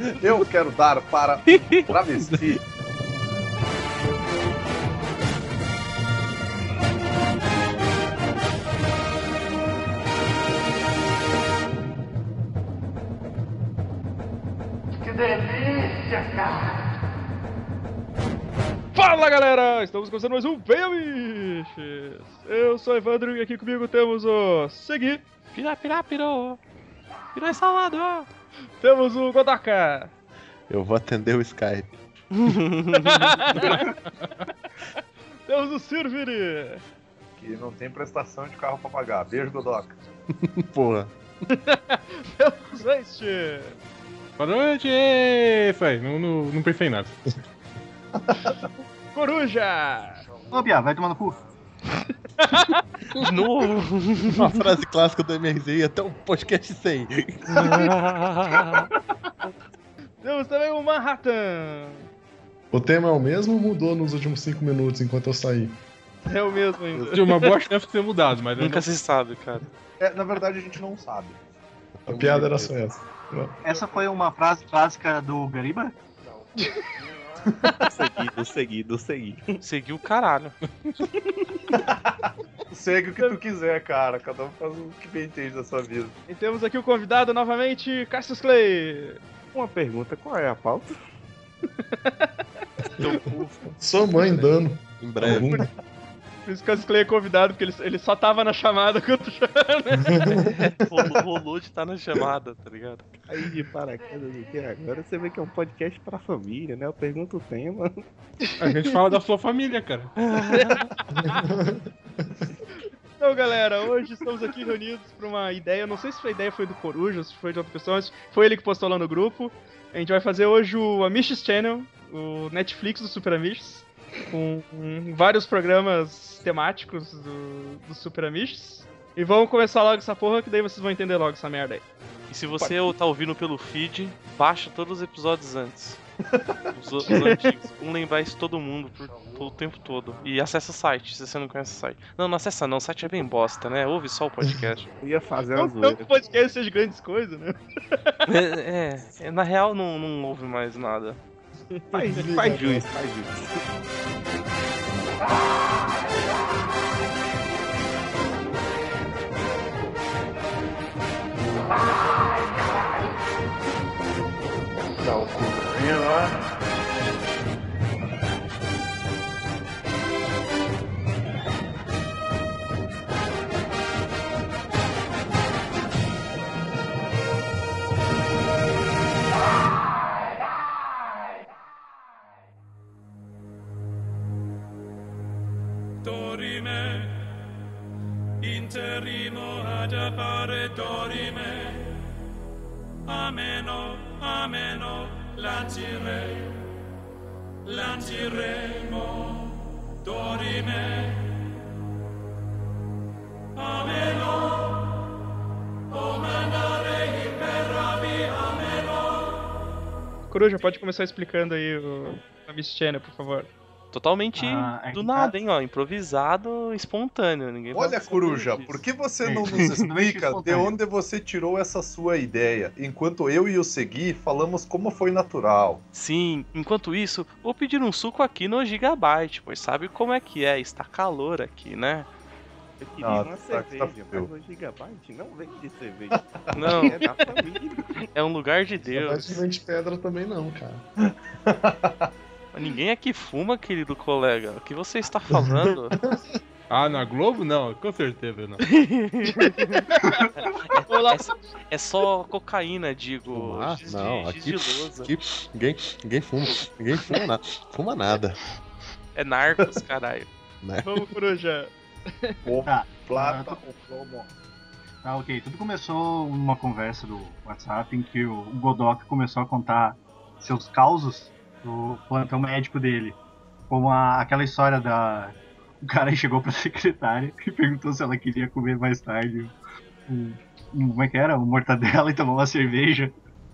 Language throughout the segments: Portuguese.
Eu quero dar para um travesti. Que delícia, cara! Fala galera, estamos começando mais um Venha Biches! Eu sou o Evandro e aqui comigo temos o Segui, Pirá, pirá, pirou. Temos o Godaka, Eu vou atender o Skype. temos o Sirviri, Que não tem prestação de carro pra pagar. Beijo, Godoca. Porra. temos o Este, Boa noite! Ê, Foi, não, não, não pensei em nada. Coruja, Ô, Bia, vai tomar no cu. De novo. Uma frase clássica do MRZ até o podcast 100. temos também o Manhattan, O tema é o mesmo ou mudou nos últimos 5 minutos enquanto eu saí? é o mesmo ainda. Tinha uma boa chance de ter mudado, mas Nunca se sabe, cara. É, na verdade, a gente não sabe. A piada era só essa. Essa foi uma frase clássica do Gariba? Seguido, seguido, seguido. Seguiu o caralho. Segue o que tu quiser, cara. Cada um faz o que bem entende da sua vida. E temos aqui o convidado novamente, Cassius Clay. Uma pergunta, qual é a pauta? Sua mãe dando. Em breve. Por isso que o Clay é convidado, porque ele, ele só tava na chamada quando rolou, rolou de estar na chamada, tá ligado? Aí de paraquedas aqui, agora você vê que é um podcast pra família, né? Eu pergunto o tema. A gente fala da sua família, cara. Então, galera, hoje estamos aqui reunidos para uma ideia. Não sei se a ideia foi do Coruja, se foi de outra pessoa, mas foi ele que postou lá no grupo. A gente vai fazer hoje o Amishes Channel, o Netflix do Super Amishes, com, vários programas temáticos do, do Super Amishes. E vamos começar logo essa porra, que daí vocês vão entender logo essa merda aí. E se você tá ouvindo pelo feed, baixa todos os episódios antes. Os, os antigos. Vamos lembrar isso todo mundo por, pelo tempo todo. E acessa o site, se você não conhece o site. Não, não acessa não, o site é bem bosta, né? Ouve só o podcast. Eu ia fazer Não, não que o podcast seja grandes coisas, né? é, é, é, na real não, não ouve mais nada. Faz, faz jus, faz jus. Dá o cu lá. dorime, interimo ad appare dorime, ameno, ameno, lancire, lanciremo, dorime, ameno, o mandare imperavi, ameno. Coruja, pode começar explicando aí o Amishes Channel, por favor. Totalmente Ah, é do que nada, tá- hein, ó. Improvisado, espontâneo. Ninguém Olha, saber Coruja, por que você não nos Não é explica de onde você tirou essa sua ideia? Enquanto eu e o Segui falamos como foi natural. Sim, enquanto isso, vou pedir um suco aqui no Gigabyte, pois sabe como é que é, está calor aqui, né? Eu queria Ah, uma tá, tá cerveja, frio. mas o Gigabyte não vende cerveja. Não, É da família. é um lugar de Não Deus. vende pedra também não, cara. Ninguém aqui fuma, querido colega. O que você está falando? Ah, na Globo? Não, com certeza não. Olá, É só cocaína, digo. De- Não, lousa. Aqui, ninguém, ninguém fuma. Ninguém fuma nada. Fuma nada. É narcos, caralho. Né? vamos, Coruja. O Tá. plata, Ah, o plomo. Tá, ok. Tudo começou numa conversa do WhatsApp em que o Godok começou a contar seus causos do plantão médico dele. Como a- aquela história da. O cara chegou pra secretária e perguntou se ela queria comer mais tarde um, um- como é que era? Um mortadela e tomar uma cerveja.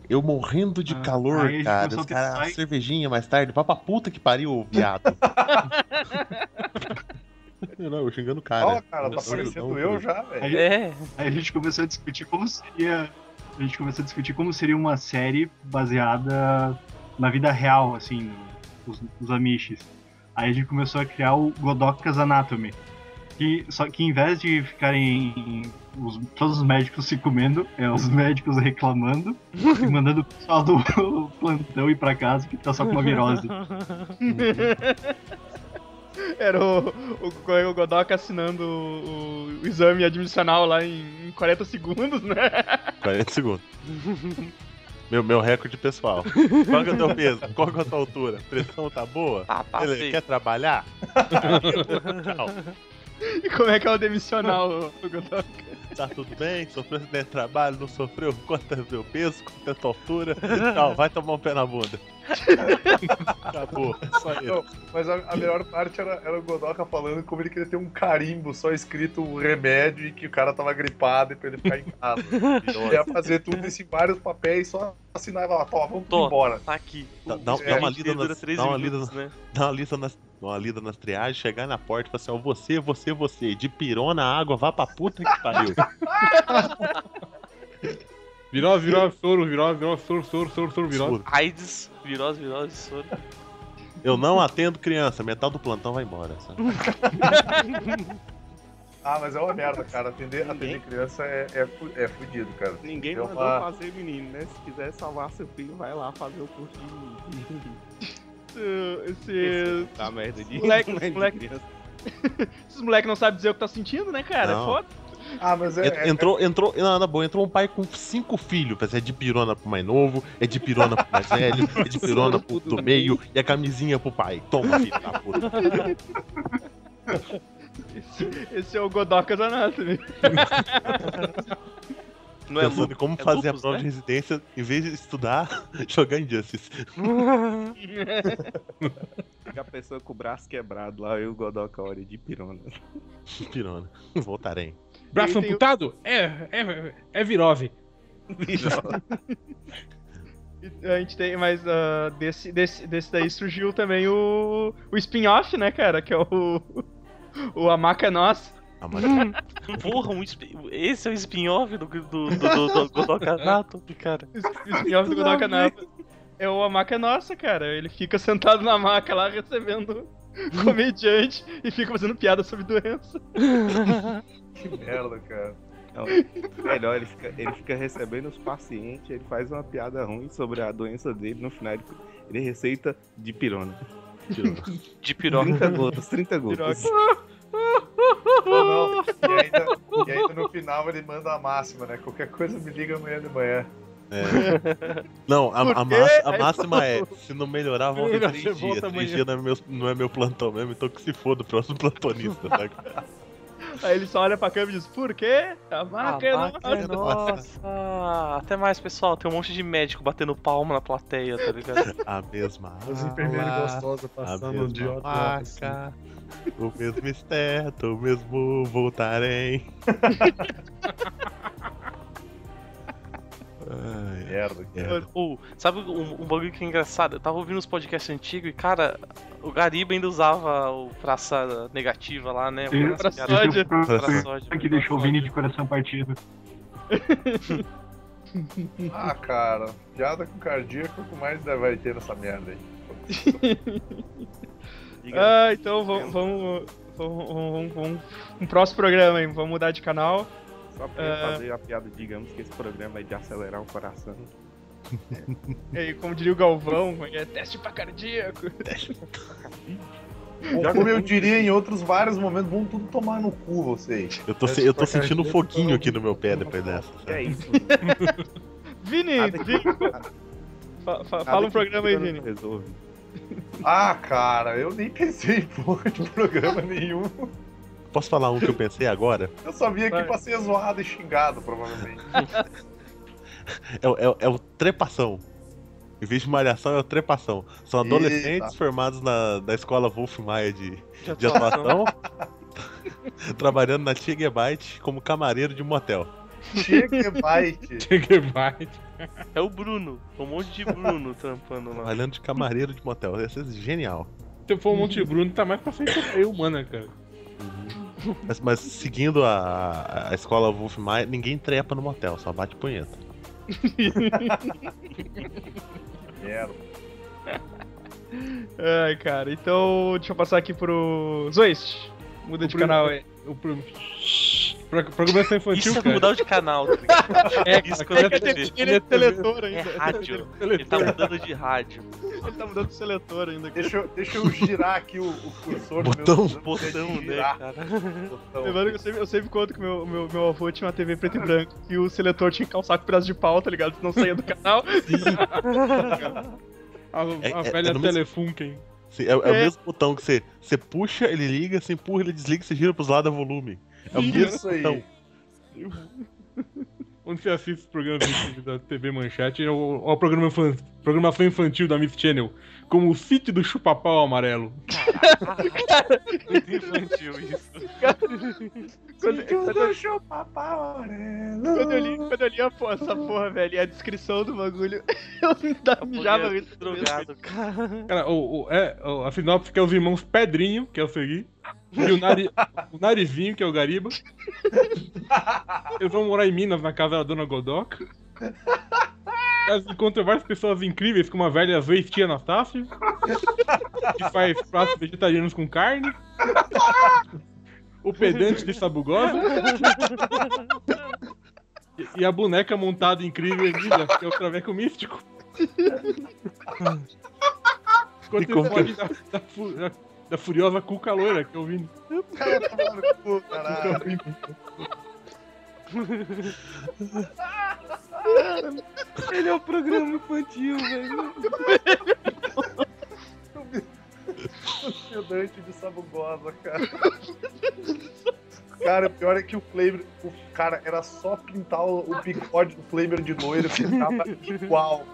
Eu morrendo de Ah, calor, cara. Os a ter caras, sai- cervejinha mais tarde. Vai pra puta que pariu, viado. não, eu xingando o cara. Ó, cara, tá parecendo eu já, velho. Aí, É, aí a gente começou a discutir como seria a gente começou a discutir como seria uma série baseada na vida real, assim, os, os Amishes. Aí a gente começou a criar o Godoka's Anatomy. Que, só que em vez de ficarem os- todos os médicos se comendo, é os médicos reclamando e mandando o pessoal do plantão ir pra casa que tá só com uma virose. Era o, o, o Godok assinando o, o exame admissional lá em, em 40 segundos, né? 40 segundos. Meu, meu recorde pessoal. Qual que é o teu peso? Qual que é a tua altura? Pressão tá boa? Ah, Ele quer trabalhar? Tchau. E como é que é o demissional, o, o Godok? Tá tudo bem? Sofreu acidente de trabalho? Não sofreu? Quanto é o peso? Quanto é a tua altura? Tchau, vai tomar um pé na bunda. Acabou, é só isso. Não, mas a, a melhor parte era, era o Godoka falando como ele queria ter um carimbo só escrito um remédio e que o cara tava gripado e pra ele ficar em casa. Ele ia fazer tudo isso em vários papéis, só assinava lá, toma, vamos Tô. embora. Tá aqui. Dá, dá- É, dá uma lida nas, três dá uma lida, né? dá uma lida nas, uma lida nas triagens, chegar na porta e falar assim, ó, você, você, você, de pirona, água, vá pra puta que pariu. Virose, virose, soro, virose, virose, soro, soro, soro, soro, virose. Soro. AIDS, virose, virose, soro. Eu não atendo criança, metade do plantão vai embora. sabe? Ah, mas é uma merda, cara. Atender, atender criança é, é, é fudido, cara. Ninguém Deu mandou uma- fazer menino, né? Se quiser salvar seu filho, vai lá fazer o curso de menino. Esse. esse Tá merda de Moleque- de moleque- esses moleques não sabem dizer o que tá sentindo, né, cara? Não. É foda. Ah, mas é. É- Entrou, entrou, não, na boa, entrou um pai com cinco filhos, é de pirona pro mais novo, é de pirona pro mais velho, é de pirona pro do meio e a camisinha pro pai. Toma, filho da puta. Esse, esse é o Godoka's Anatomy. Não é Pensando como é fazer lupus, a prova né? de residência, em vez de estudar, jogar Injustice. Fica a pessoa com o braço quebrado lá e o Godoka olha de pirona. Pirona. Voltarei. Braço amputado? É, é, é virose. E A gente tem, mas ah, desse, desse, desse daí surgiu também o, o spin-off, né, cara? Que é o. O A Maca é Nossa. Ah, mas Porra, um esse é o spin-off do, do, do, do, do cara. O spin-off do Godoka Napa. É o A Maca é Nossa, cara. Ele fica sentado na maca lá recebendo comediante e fica fazendo piada sobre doença. Que merda, cara. Não, melhor, ele fica, ele fica recebendo os pacientes, ele faz uma piada ruim sobre a doença dele, no final ele, ele receita de pirona. pirona. De piroca. 30 gotas, 30 gotas. Ou não. E ainda, e ainda no final ele manda a máxima, né? Qualquer coisa me liga amanhã de manhã. É. Não, a, a, massa- a máxima é: se não melhorar, volta Você três dias. volta Três amanhã. dias não é, meu, não é meu plantão mesmo, então que se foda o próximo plantonista. Tá? Aí ele só olha pra câmera e diz, por quê? A é Ah, nossa. é nossa. Até mais, pessoal. Tem um monte de médico batendo palma na plateia, tá ligado? A mesma As enfermeiras ala, gostosas a passando de mesma óculos. assim. o mesmo esteto, o mesmo voltarem. Ai, Merda. merda. Ou, sabe um, um bagulho que é engraçado? Eu tava ouvindo os podcasts antigos e, cara, o Gariba ainda usava o praça negativa lá, né? Sim. Pra- Pra piada- sódia. pra sódia. que deixou o Vini de coração partido. Ah, cara. Piada com cardíaco, o que mais vai ter nessa merda aí? Ah, então vamos, vamos, vamos, vamos, vamos- um próximo programa aí, vamos mudar de canal. Só pra É. fazer a piada, digamos que esse programa é de acelerar o coração. E aí, como diria o Galvão, é que é? teste pra cardíaco. Ou como eu diria em outros vários momentos, vão tudo tomar no cu vocês. Eu tô, se- eu tô sentindo um foguinho aqui no meu pé depois dessa. É isso? Vini, Nada que- Vini, fa- fa- nada fala um programa aí, Vini. Resolve. Ah, cara, eu nem pensei em porra de programa nenhum. Posso falar um que eu pensei agora? Eu só vim aqui Vai. pra ser zoado e xingado, provavelmente. É, o- é, é o trepação. Em vez de malhação, é o trepação. São adolescentes Eita. formados na, da escola Wolf Maia de, De de atuação, trabalhando na Tigebyte como camareiro de motel. Chega, bite. É o Bruno. Um monte de Bruno trampando lá. Trabalhando de camareiro de motel. Ia ser genial. Se for o Monte Bruno, tá mais pra frente que eu, mano, cara. Mas, mas seguindo a, a escola Wolf Maia, ninguém trepa no motel, só bate punheta. Merda. Ai, cara, então deixa eu passar aqui pro Zoist. Muda de O prim- canal aí. O Pro- Programação infantil, Isso é cara. mudar de canal, tá? É, Isso que cara, eu É quero ele, ele é seletor É ainda. rádio. Ele tá mudando de rádio. Ele tá mudando de seletor ainda. cara. Deixa eu, deixa eu girar aqui o, o cursor do Botão. meu Botão, né, girar cara? botão. Lembrando que eu sempre, eu sempre conto que meu, meu, meu avô tinha uma TV preto e branco e o seletor tinha que calçar com pedaço de pau, tá ligado? Senão saía do canal. A, a É- é- velha é no mesmo- Telefunken. Sim, é, é o É. mesmo botão que você, você puxa, ele liga, você empurra, ele desliga, você gira pros lados, é volume. É o Isso aí. botão. Onde você assiste os programas infantis da TV Manchete é o, o programa programação infantil da Miss Channel, como o sítio do chupapau amarelo. Muito infantil isso. Quando, quando, eu- Papá amarelo. quando eu li, quando eu li a essa porra, velho, e a descrição do bagulho, eu me dava mijava muito. drogado, cara. Cara, o, o- é, o- a sinopse que é os irmãos Pedrinho, que é o Segui, e o, nari, o Narizinho, que é o Gariba. Eles vão morar em Minas, na casa da Dona Godoc. Elas encontram várias pessoas incríveis, como a velha Zoe Tia Anastácia, que faz pratos vegetarianos com carne. O pedante de Sabugosa. E, a boneca montada incrível que é o Traveco Místico. Enquanto ele pode da, da, fu- da- furiosa Cuca Loira, que é o Vini. Cara, toma no cu, caralho. Ele é o programa infantil, velho. O Dante de Sabugosa, cara. Cara, o pior é que o Flamer, o cara, era só pintar o, o bigode do Flamer de loiro que tava igual.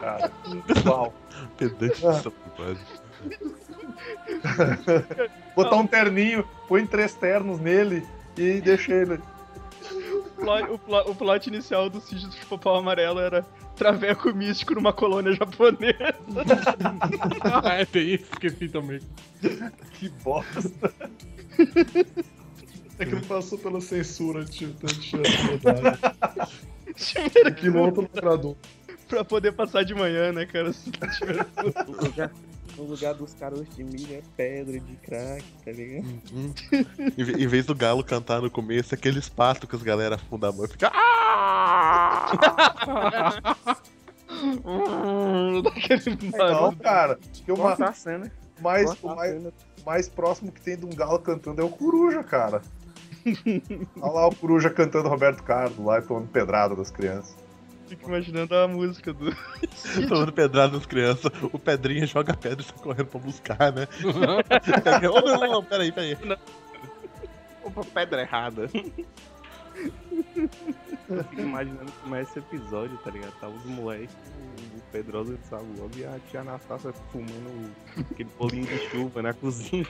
Cara, igual. Pedante dessa bobagem. Botar um terninho, põe três ternos nele e deixa ele. O plot, o, plot, o plot inicial do sítio do chupapau amarelo era traveco místico numa colônia japonesa. Ah, é, tem isso, esqueci também. Que bosta. É que não passou pela censura, tio. Tanto de verdade. Tiveram que Piloto lacrador. pra poder passar de manhã, né, cara? Se não tiver- No lugar, dos caroços de milho é pedra de crack, tá ligado? Uhum. em, ve- em vez do galo cantar no começo, é aqueles patos que as galera afundam a mão e fica. "Ah!" Daquele Não, barulho. cara. Que o ma- cena. mais, o mais, mais próximo que tem de um galo cantando é o Coruja, cara. Olha lá o Coruja cantando Roberto Carlos lá e tomando pedrada das crianças. Fico imaginando a música do. Tomando pedrada nas crianças, o Pedrinha joga pedra e sai correndo pra buscar, né? Oh, não, não, não, peraí, peraí. Opa, pedra errada. Eu fico imaginando como é esse episódio, tá ligado? Tá os moleques, o Pedrosa de Sabugosa e a tia Anastácia fumando aquele bolinho de chuva na cozinha.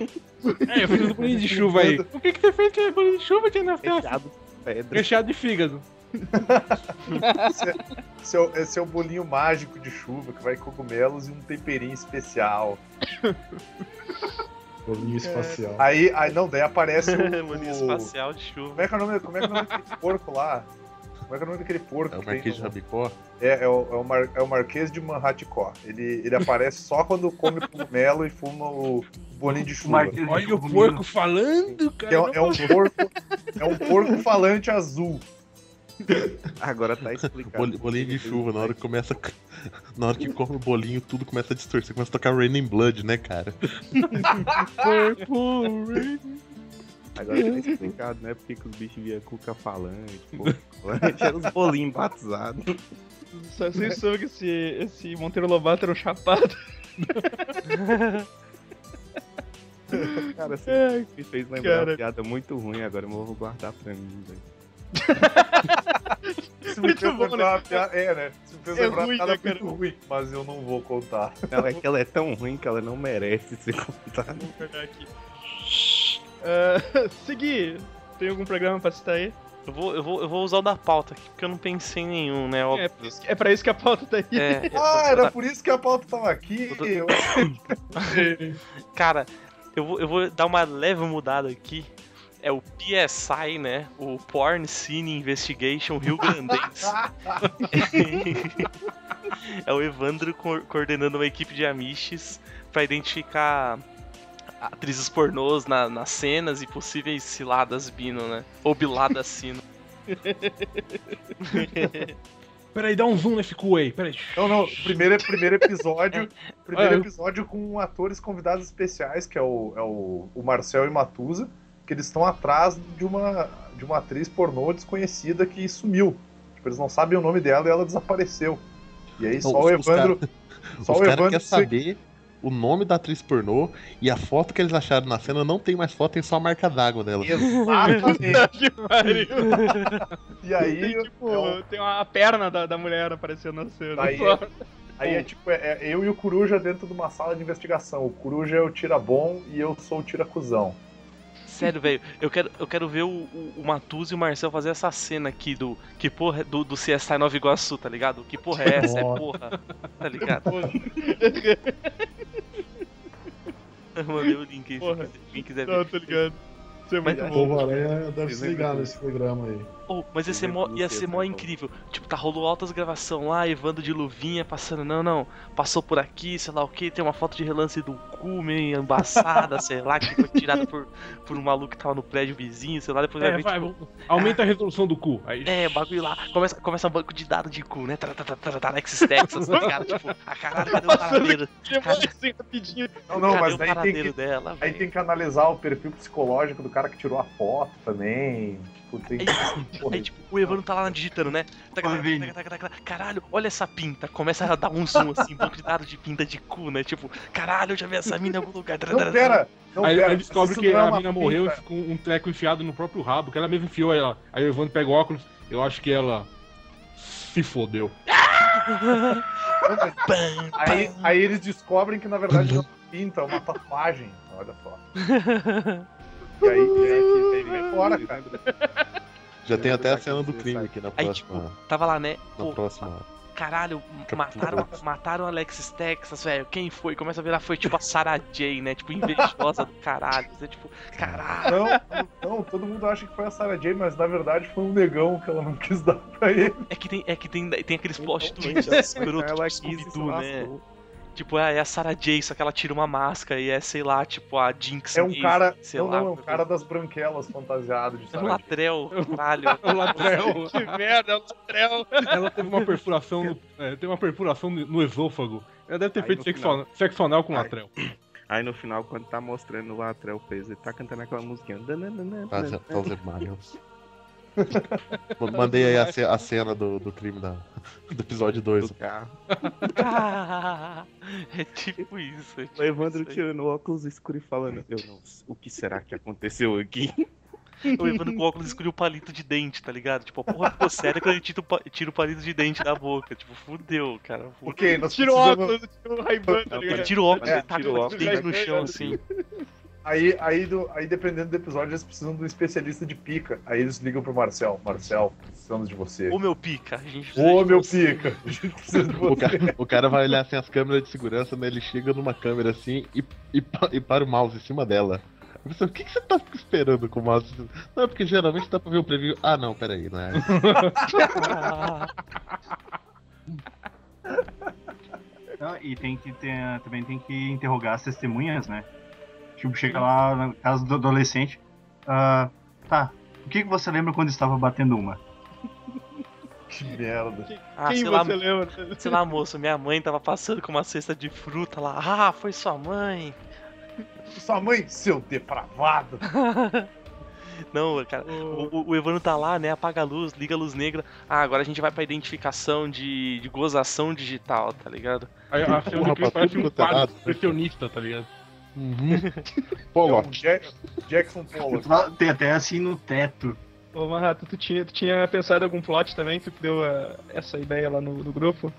É, eu fiz um bolinho de chuva aí. O que, que você fez com esse bolinho de chuva, Tia Anastácia? Fechado com pedra. Recheado de fígado. Esse é, o- esse é o bolinho mágico de chuva que vai cogumelos e um temperinho especial. Bolinho espacial. Aí, aí não, daí aparece o. Bolinho o- espacial de chuva. Como é que é o nome, como é que é o nome daquele porco lá? Como é que é o nome daquele porco? É o Marquês de Rabicó. É, é, o, é, o Mar- é o Marquês de Manhatticó. Ele, ele aparece só quando come cogumelo e fuma o bolinho de chuva. Olha o porco falando, cara. é, é um porco. É um porco falante azul. Agora tá explicado. Boli- Bolinho de chuva, na hora que começa. Na hora que come o bolinho, tudo começa a distorcer, começa a tocar Rain in Blood, né, cara? Agora tá explicado, né? Porque que os bichos via cuca falante, porco falante, eram os bolinhos batizados. Só vocês sabem que esse, esse Monteiro Lobato era um chapado. Cara, assim, Ai, me fez lembrar cara. uma piada muito ruim, agora eu vou guardar pra mim, velho. Isso me Muito fez bom, lembrar né? piada- É, né? Isso me fez É lembrar ruim, piada né, cara? muito ruim, mas eu não vou contar. Não, é que ela é tão ruim que ela não merece ser contada. Vamos pegar aqui. Ah, seguir. Tem algum programa pra citar aí? Eu vou, eu, vou, eu vou usar o da pauta aqui, porque eu não pensei em nenhum, né? É, Óbvio. que- é pra isso que a pauta tá aí. É, Ah, era por isso que a pauta tava aqui. Eu tô- Cara, eu vou, eu vou dar uma leve mudada aqui. É o PSI, né? O Porn Scene Investigation Rio Grandense. é o Evandro co- coordenando uma equipe de amiches pra identificar atrizes pornôs na- nas cenas e possíveis ciladas bino, né? Ou biladas sino. Peraí, dá um zoom nesse cu aí, peraí. Não, não, primeiro, primeiro episódio. Primeiro Ah, eu- episódio com atores convidados especiais, que é o, é o, o Marcel e Matusa, que eles estão atrás de uma, de uma atriz pornô desconhecida que sumiu. Tipo, eles não sabem o nome dela e ela desapareceu. E aí só o os- os Evandro. cara- Só Os o Evandro. querem saber o nome da atriz pornô e a foto que eles acharam na cena não tem mais foto, tem só a marca d'água dela. Exatamente. E aí. Tem, tipo, é um- tem uma perna da, da mulher aparecendo na cena. Aí, só. aí é tipo, é, é eu e o Coruja dentro de uma sala de investigação. O Coruja é o tira bom e eu sou o tira cuzão. Sério, velho, eu quero, eu quero ver o, o, o Matuso e o Marcel fazer essa cena aqui do. Que porra é- do, do CSI Nova Iguaçu, tá ligado? Que porra é essa? É porra. Tá ligado? Eu mandei o link aí, se quiser- quem quiser Não, ver. tô ligado. Isso é muito O bom. Povo Aranha deve se ligar nesse programa aí. Oh, mas ia ser mó, ia ser mó incrível. Tipo, tá rolou altas gravação lá, Evandro de luvinha passando, não, não, passou por aqui, sei lá o que, tem uma foto de relance do cu meio embaçada, sei lá, que foi tirada por, por um maluco que tava no prédio vizinho, sei lá, depois vai É, ver, vai, tipo, aumenta a resolução do cu. Aí, É, bagulho lá. Começa, começa um banco de dados de cu, né? Tá, tá, tá, tá, tá, Alexis Texas, tá ligado? Tipo, a caralho, cadê o paradeiro? Assim. Não, não, mas daí tem que, dela, aí tem que analisar o perfil psicológico do cara que tirou a foto também. Tipo, tem que. Porra, Aí, tipo, o Evandro tá lá digitando, né? Caralho, olha essa pinta. Começa a dar um zoom assim, banco de dados de pinta de cu, né? Tipo, caralho, eu já vi essa mina em algum lugar. Não, pera! Não, aí, pera, aí descobre que é a mina morreu pinta. com um treco enfiado no próprio rabo, que ela mesmo enfiou ela. Aí o Evandro pega o óculos, eu acho que ela se fodeu. Aí, aí eles descobrem que na verdade não é uma pinta, é uma tatuagem. Olha só. E aí, e aí, e aí vem fora, cara. Já tem até a cena do crime aqui na Aí, próxima. tipo, tava lá, né? na Pô, próxima. caralho, mataram, mataram Alexis Texas, velho. Quem foi? Começa a virar, foi tipo a Sarah J, né? Tipo, invejosa do caralho. Você, tipo, caralho. Não, não, todo mundo acha que foi a Sarah J, mas na verdade foi um negão que ela não quis dar pra ele. É que tem, é que tem, tem aqueles plot twists escroto, tipo né? Tipo, é, é a Sarah J, só que ela tira uma máscara e é, sei lá, tipo, a Jinx É um cara. sei Não, lá. não, é um cara das branquelas fantasiado de É um Sarah latrel, caralho. O Latrell, Que merda, é um latrel. ela teve uma perfuração no, é, teve uma perfuração no, esôfago. Ela deve ter Aí feito sexo, final- sexo anal com o Aí- Latrell. Aí no final, quando tá mostrando o Latrell peso, ele tá cantando aquela musiquinha. Dananana, Tá, Mandei aí a, ce- a cena do, do crime da, do episódio 2. do carro. é tipo isso. É tipo O Evandro isso tirando o óculos escuro e falando: Eu não, o que será que aconteceu aqui? O Evandro com óculos escolheu o palito de dente, tá ligado? Tipo, a porra ficou séria quando ele tira o, tira o palito de dente da boca. Tipo, fudeu, cara. Fudeu. Ok, nós Tira o precisamos- óculos, tira o Ray-Ban, tá Ele tira o óculos, É, ele taca tira o o óculos. dente no chão, assim. Aí, aí, do, aí, dependendo do episódio, eles precisam de um especialista de pica. Aí eles ligam pro Marcel. Marcel, precisamos de você. Ô, meu pica, a gente precisa Ô, de meu você. pica. A gente precisa de O você. cara, o cara vai olhar assim as câmeras de segurança, né? Ele chega numa câmera assim e, e, e para o mouse em cima dela. Pensei, o que, que você tá esperando com o mouse? Não, porque geralmente dá pra ver o preview. Ah, não, peraí, não é. Não, e tem que ter, também tem que interrogar as testemunhas, né? Tipo, chega lá na casa do adolescente. ah, tá, o que, que você lembra quando estava batendo uma? Que merda. Ah, Quem sei lá, você lembra? sei lá, moço, minha mãe tava passando com uma cesta de fruta lá. Ah, foi sua mãe. Sua mãe, seu depravado. Não, cara, o, o- o Evandro tá lá, né? Apaga a luz, liga a luz negra. Ah, agora a gente vai pra identificação de, de gozação digital, tá ligado? Aí a cena pra parece um quadro impressionista, tá ligado? Uhum. É um Pollock. Jack- Jackson Pollock. Tem até assim no teto. Ô, Marrato, tu tinha, tu tinha pensado em algum plot também? Tu que deu ah, essa ideia lá no, no grupo?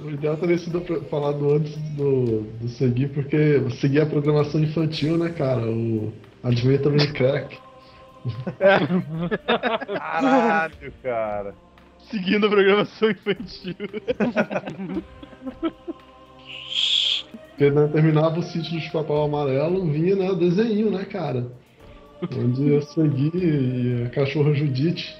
O ideal teria sido falado antes do, do seguir, porque seguir a programação infantil, né, cara? O Adventure também crack. Caralho, cara. Seguindo a programação infantil. Porque né, terminava o sítio dos Papel Amarelo, vinha né, o desenho, né, cara? onde a Segui e a cachorra Judite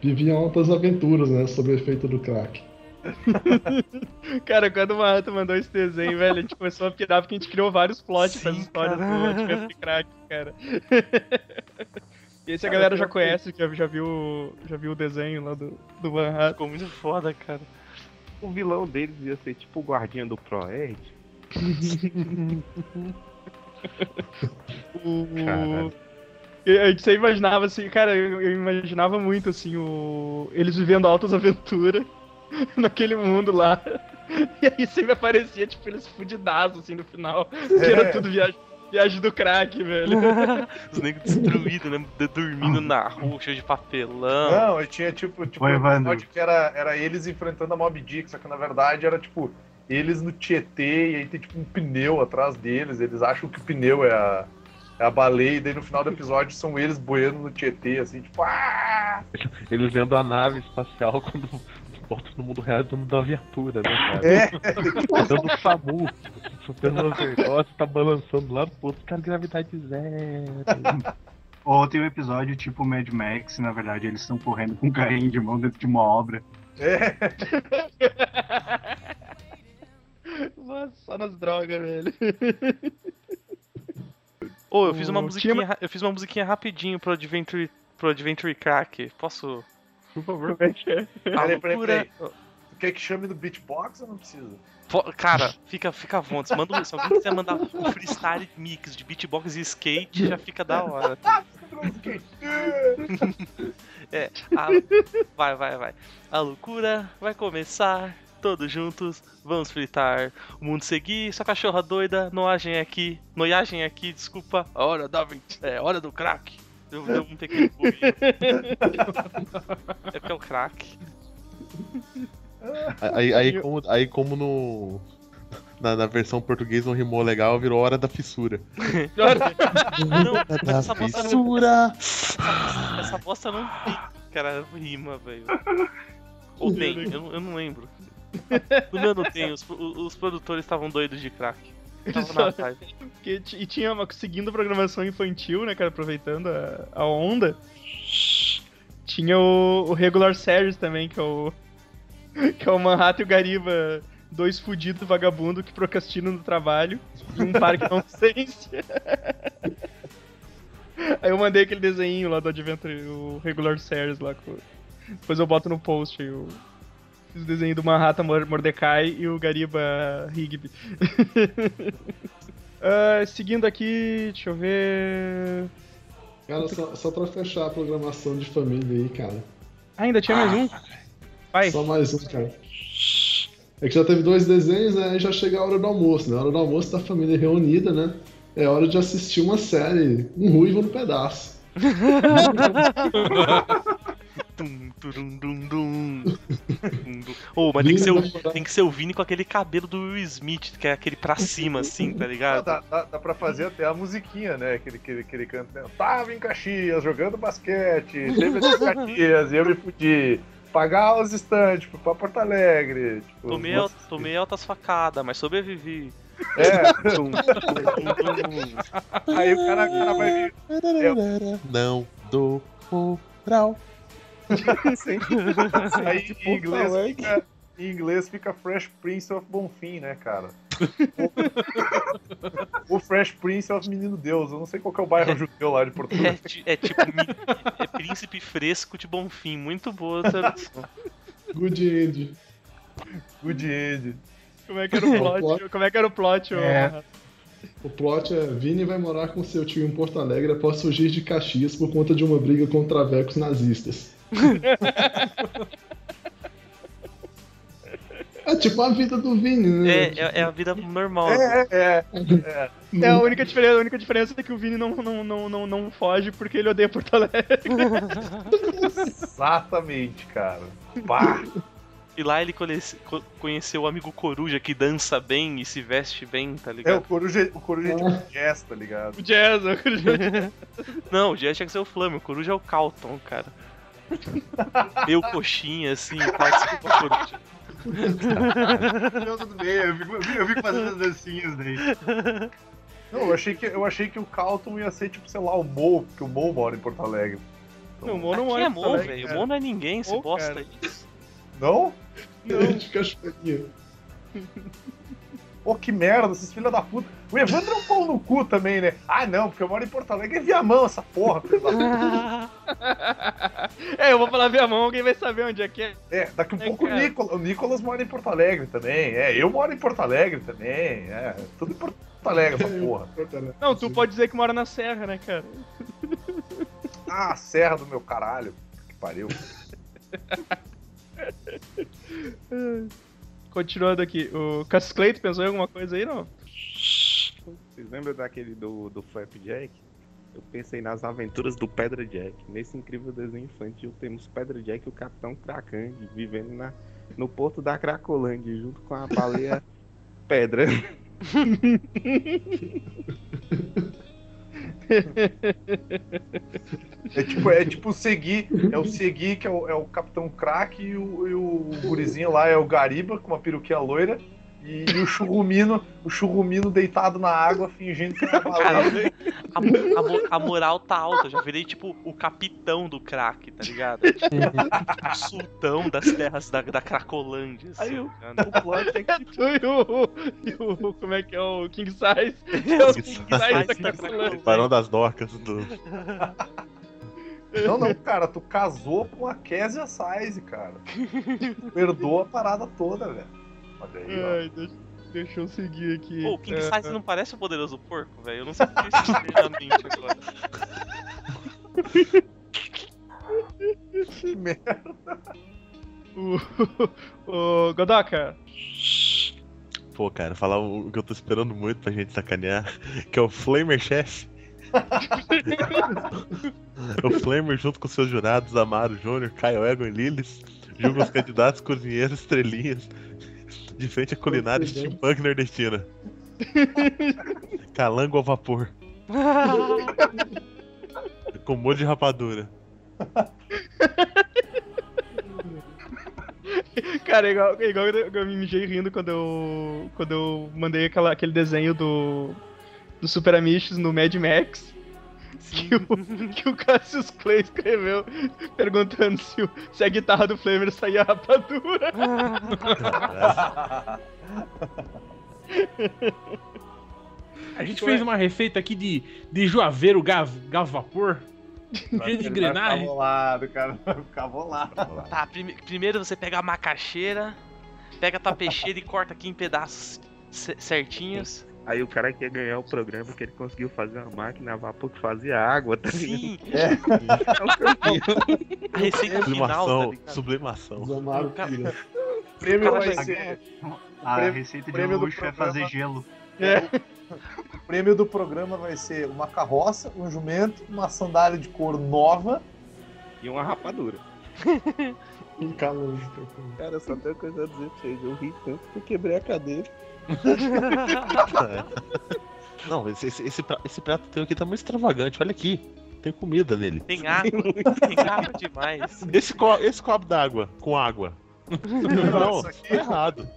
viviam altas aventuras, né? Sob o efeito do crack. Cara, quando o Mato mandou esse desenho, velho, a gente começou a pirar porque a gente criou vários plots Sim, para as histórias cara. do de Crack, cara. E esse a galera já conhece, já, já, viu, já viu o desenho lá do, do Van Halen. Ficou muito foda, cara. O vilão deles ia ser tipo o guardinha do Proerd. O... Eu- A gente sempre imaginava assim, cara, eu, eu imaginava muito assim, o... eles vivendo altas aventuras naquele mundo lá. E aí sempre aparecia, tipo, eles fudidaços assim no final. Que era tudo viagem, viagem do crack, velho. Os negros destruídos, né? Dormindo na rua, cheio de papelão. Não, e tinha tipo, tipo Oi, um que era, era eles enfrentando a Mob Dick, só que na verdade era tipo, eles no Tietê, e aí tem tipo um pneu atrás deles, eles acham que o pneu é a, é a baleia, e daí no final do episódio são eles boiando no Tietê, assim, tipo, ah! Eles vendo a nave espacial quando volta no mundo real dando da viatura, né, cara? É, Dando o SAMU, soltando uma negócio, tá balançando lá pro outro, cara, gravidade zero. Ou tem um episódio tipo Mad Max, na verdade eles estão correndo com um carrinho de mão dentro de uma obra. é. Nossa, só nas drogas, velho. Ô, eu fiz uma O- musiquinha, tinha- eu fiz uma musiquinha rapidinho pro Adventure, pro Adventure Crack. Posso? Por favor. É é? A Peraí, peraí, loucura- quer que chame do beatbox ou não precisa? Cara, fica, fica à vontade. Manda um- se alguém quiser mandar um freestyle mix de beatbox e skate, já fica da hora. É, a- vai, vai, vai. A loucura vai começar. Todos juntos, vamos fritar. O mundo seguir, sua cachorra doida, noiagem aqui. Noiagem aqui, desculpa. A hora da É, hora do crack. Deu, deu um pequeno. É porque é o crack. Aí, aí, como, aí como no. Na, na versão português não rimou legal, virou hora da fissura. Não, mas Da essa bosta não, fissura! essa bosta não tem, cara, rima, velho. Ou tem, eu, eu não lembro. Não tem, os, os produtores estavam doidos de crack. Ti- e tinha uma, seguindo a programação infantil, né, cara, aproveitando a, a onda. Tinha o, o Regular Series também, que é o. Que é o Manhattan e o Gariba, dois fudidos vagabundos que procrastinam no trabalho em um parque nonsense. Aí eu mandei aquele desenho lá do Adventure, o Regular Series lá. Depois eu boto no post aí o. Fiz o desenho do Manhattan Mor- Mordecai e o Gariba Higby. Ah, seguindo aqui, deixa eu ver. Cara, só, só pra fechar a programação de família aí, cara. Ah, ainda tinha mais um? Vai. Só mais um, cara. É que já teve dois desenhos, né? Aí já chega a hora do almoço, né? A hora do almoço da família reunida, né? É hora de assistir uma série, um ruivo no pedaço. Turum, dum, dum. Dum, dum. Ô, mas tem que, ser o, tem que ser o Vini com aquele cabelo do Will Smith, que é aquele pra cima, assim, tá ligado? dá, dá, dá pra fazer até a musiquinha, né? Aquele, aquele, aquele canto. Né? Tava em Caxias jogando basquete, teve em Caxias e eu me fudi. Pagar os estantes, fui pra Porto Alegre. Tipo, Tomei, al- tomei altas facadas, mas sobrevivi. É, Tum, tum, tum, tum. aí o cara, o cara vai vir. Não dou moral. Aí em inglês, fica, em inglês fica Fresh Prince of Bonfim, né, cara? o Fresh Prince of Menino Deus. Eu não sei qual que é o bairro judeu lá de É, Portugal. ti- é tipo é príncipe fresco de Bonfim, muito boa tradução. Good End. Good End. Como é que era o plot? Como é que era o plot? É. O plot é: Vini vai morar com seu tio em Porto Alegre após fugir de Caxias por conta de uma briga com travecos nazistas. É tipo a vida do Vini, né? É, é, é a vida normal. É, é, é. É a única diferença, a única diferença é que o Vini não, não, não, não, não foge porque ele odeia Porto Alegre. Exatamente, cara. Pá. E lá ele conhece- co- conheceu o amigo Coruja que dança bem e se veste bem, tá É, o ligado? coruja, o coruja é tipo jazz, tá ligado? O Jazz, o Não, o Jazz tinha que ser o Flamengo, o Coruja é o Calton, cara. Meio coxinha, assim, e tal, desculpa, Coruja. Não, tudo bem, eu fico, eu fico fazendo as dancinhas daí. Não, eu achei que, eu achei que o Calton ia ser tipo, sei lá, o Mo, porque o Mo mora em Porto Alegre. Não, o Mo não mora é em Porto Mo, Alegre, velho. O. Mo não é ninguém, você Mo, bosta cara. isso. Não? A gente fica Pô, que merda, esses filhos da puta. O Evandro é um pau no cu também, né? Ah, não, porque eu moro em Porto Alegre é Viamão, essa porra, é, eu vou falar minha mão, alguém vai saber onde é que é. É, daqui a É, pouco o. Nicolas, o Nicolas mora em Porto Alegre também. É, eu moro em Porto Alegre também. É, tudo em Porto Alegre, essa porra. Não, tu pode dizer que mora na Serra, né, cara? Ah, Serra do meu caralho. Que pariu. Continuando aqui, o Cassius Clayton pensou em alguma coisa aí, não? Vocês lembram daquele do, do Flapjack? Eu pensei nas aventuras do Pedra Jack. Nesse incrível desenho infantil temos Pedra Jack e o Capitão Cracande vivendo na, no porto da Cracolândia junto com a baleia Pedra. É tipo, é tipo o Segui, é o Segui que é o, é o Capitão Crack e o, e o gurizinho lá é o Gariba com uma peruquinha loira e, o churrumino, o churrumino deitado na água fingindo que uma baleia. A, a a moral tá alta, eu já virei tipo o capitão do crack, tá ligado? Tipo, o sultão das terras da, da Cracolândia. Assim, Aí o-? O plot é que Tu e o, e o. Como é que é o King Size? É o King Size da Cracolândia. Barão das Docas do. Não, não, cara, tu casou com a Késia Size, cara. Perdoa a parada toda, velho. Olha aí, ó. Ai, deixa, deixa eu seguir aqui. Pô, o King É, Size não parece o poderoso porco, velho? Eu não sei por que isso me veio na mente agora. Que merda. O, o Godoka, Pô, cara, falar o que eu tô esperando muito pra gente sacanear, que é o Flamer Chef. o Flamer, junto com seus jurados Amaro Júnior, Caio Egon e Lillis, julga os candidatos cozinheiros estrelinhas de frente à culinária steampunk nordestina. Calango ao vapor, com molho de rapadura. Cara, é igual, é igual eu eu me mijei rindo quando eu, quando eu mandei aquela, aquele desenho do, do Super Amish no Mad Max. Que o, que o Cassius Clay escreveu perguntando se, o- se a guitarra do Flamer saía rapadura. A gente fez uma receita aqui de, de joaveiro gás, gás vapor. Cheio de engrenagem. bolado, cara. Vai ficar bolado. Tá, prime- primeiro você pega a macaxeira, pega a tua peixeira e corta aqui em pedaços ce- certinhos. Aí o cara quer ganhar o programa porque ele conseguiu fazer uma máquina a vapor que fazia água, tá ligado? Sim, É o caminho. a receita final, tá Sublimação, ligado? sublimação. Amaro Cara. O prêmio vai ser. A prêmio- receita de luxo é programa. fazer gelo. O prêmio do programa vai ser uma carroça, um jumento, uma sandália de cor nova. E uma rapadura. Um calango. Cara, só tem uma coisa a dizer pra vocês. Eu ri tanto que eu quebrei a cadeira. Não, esse, esse, esse, pra- esse prato teu aqui tá muito extravagante, olha aqui. Tem comida nele. Tem água, tem água demais. Esse, co esse copo d'água com água. Não, tá errado.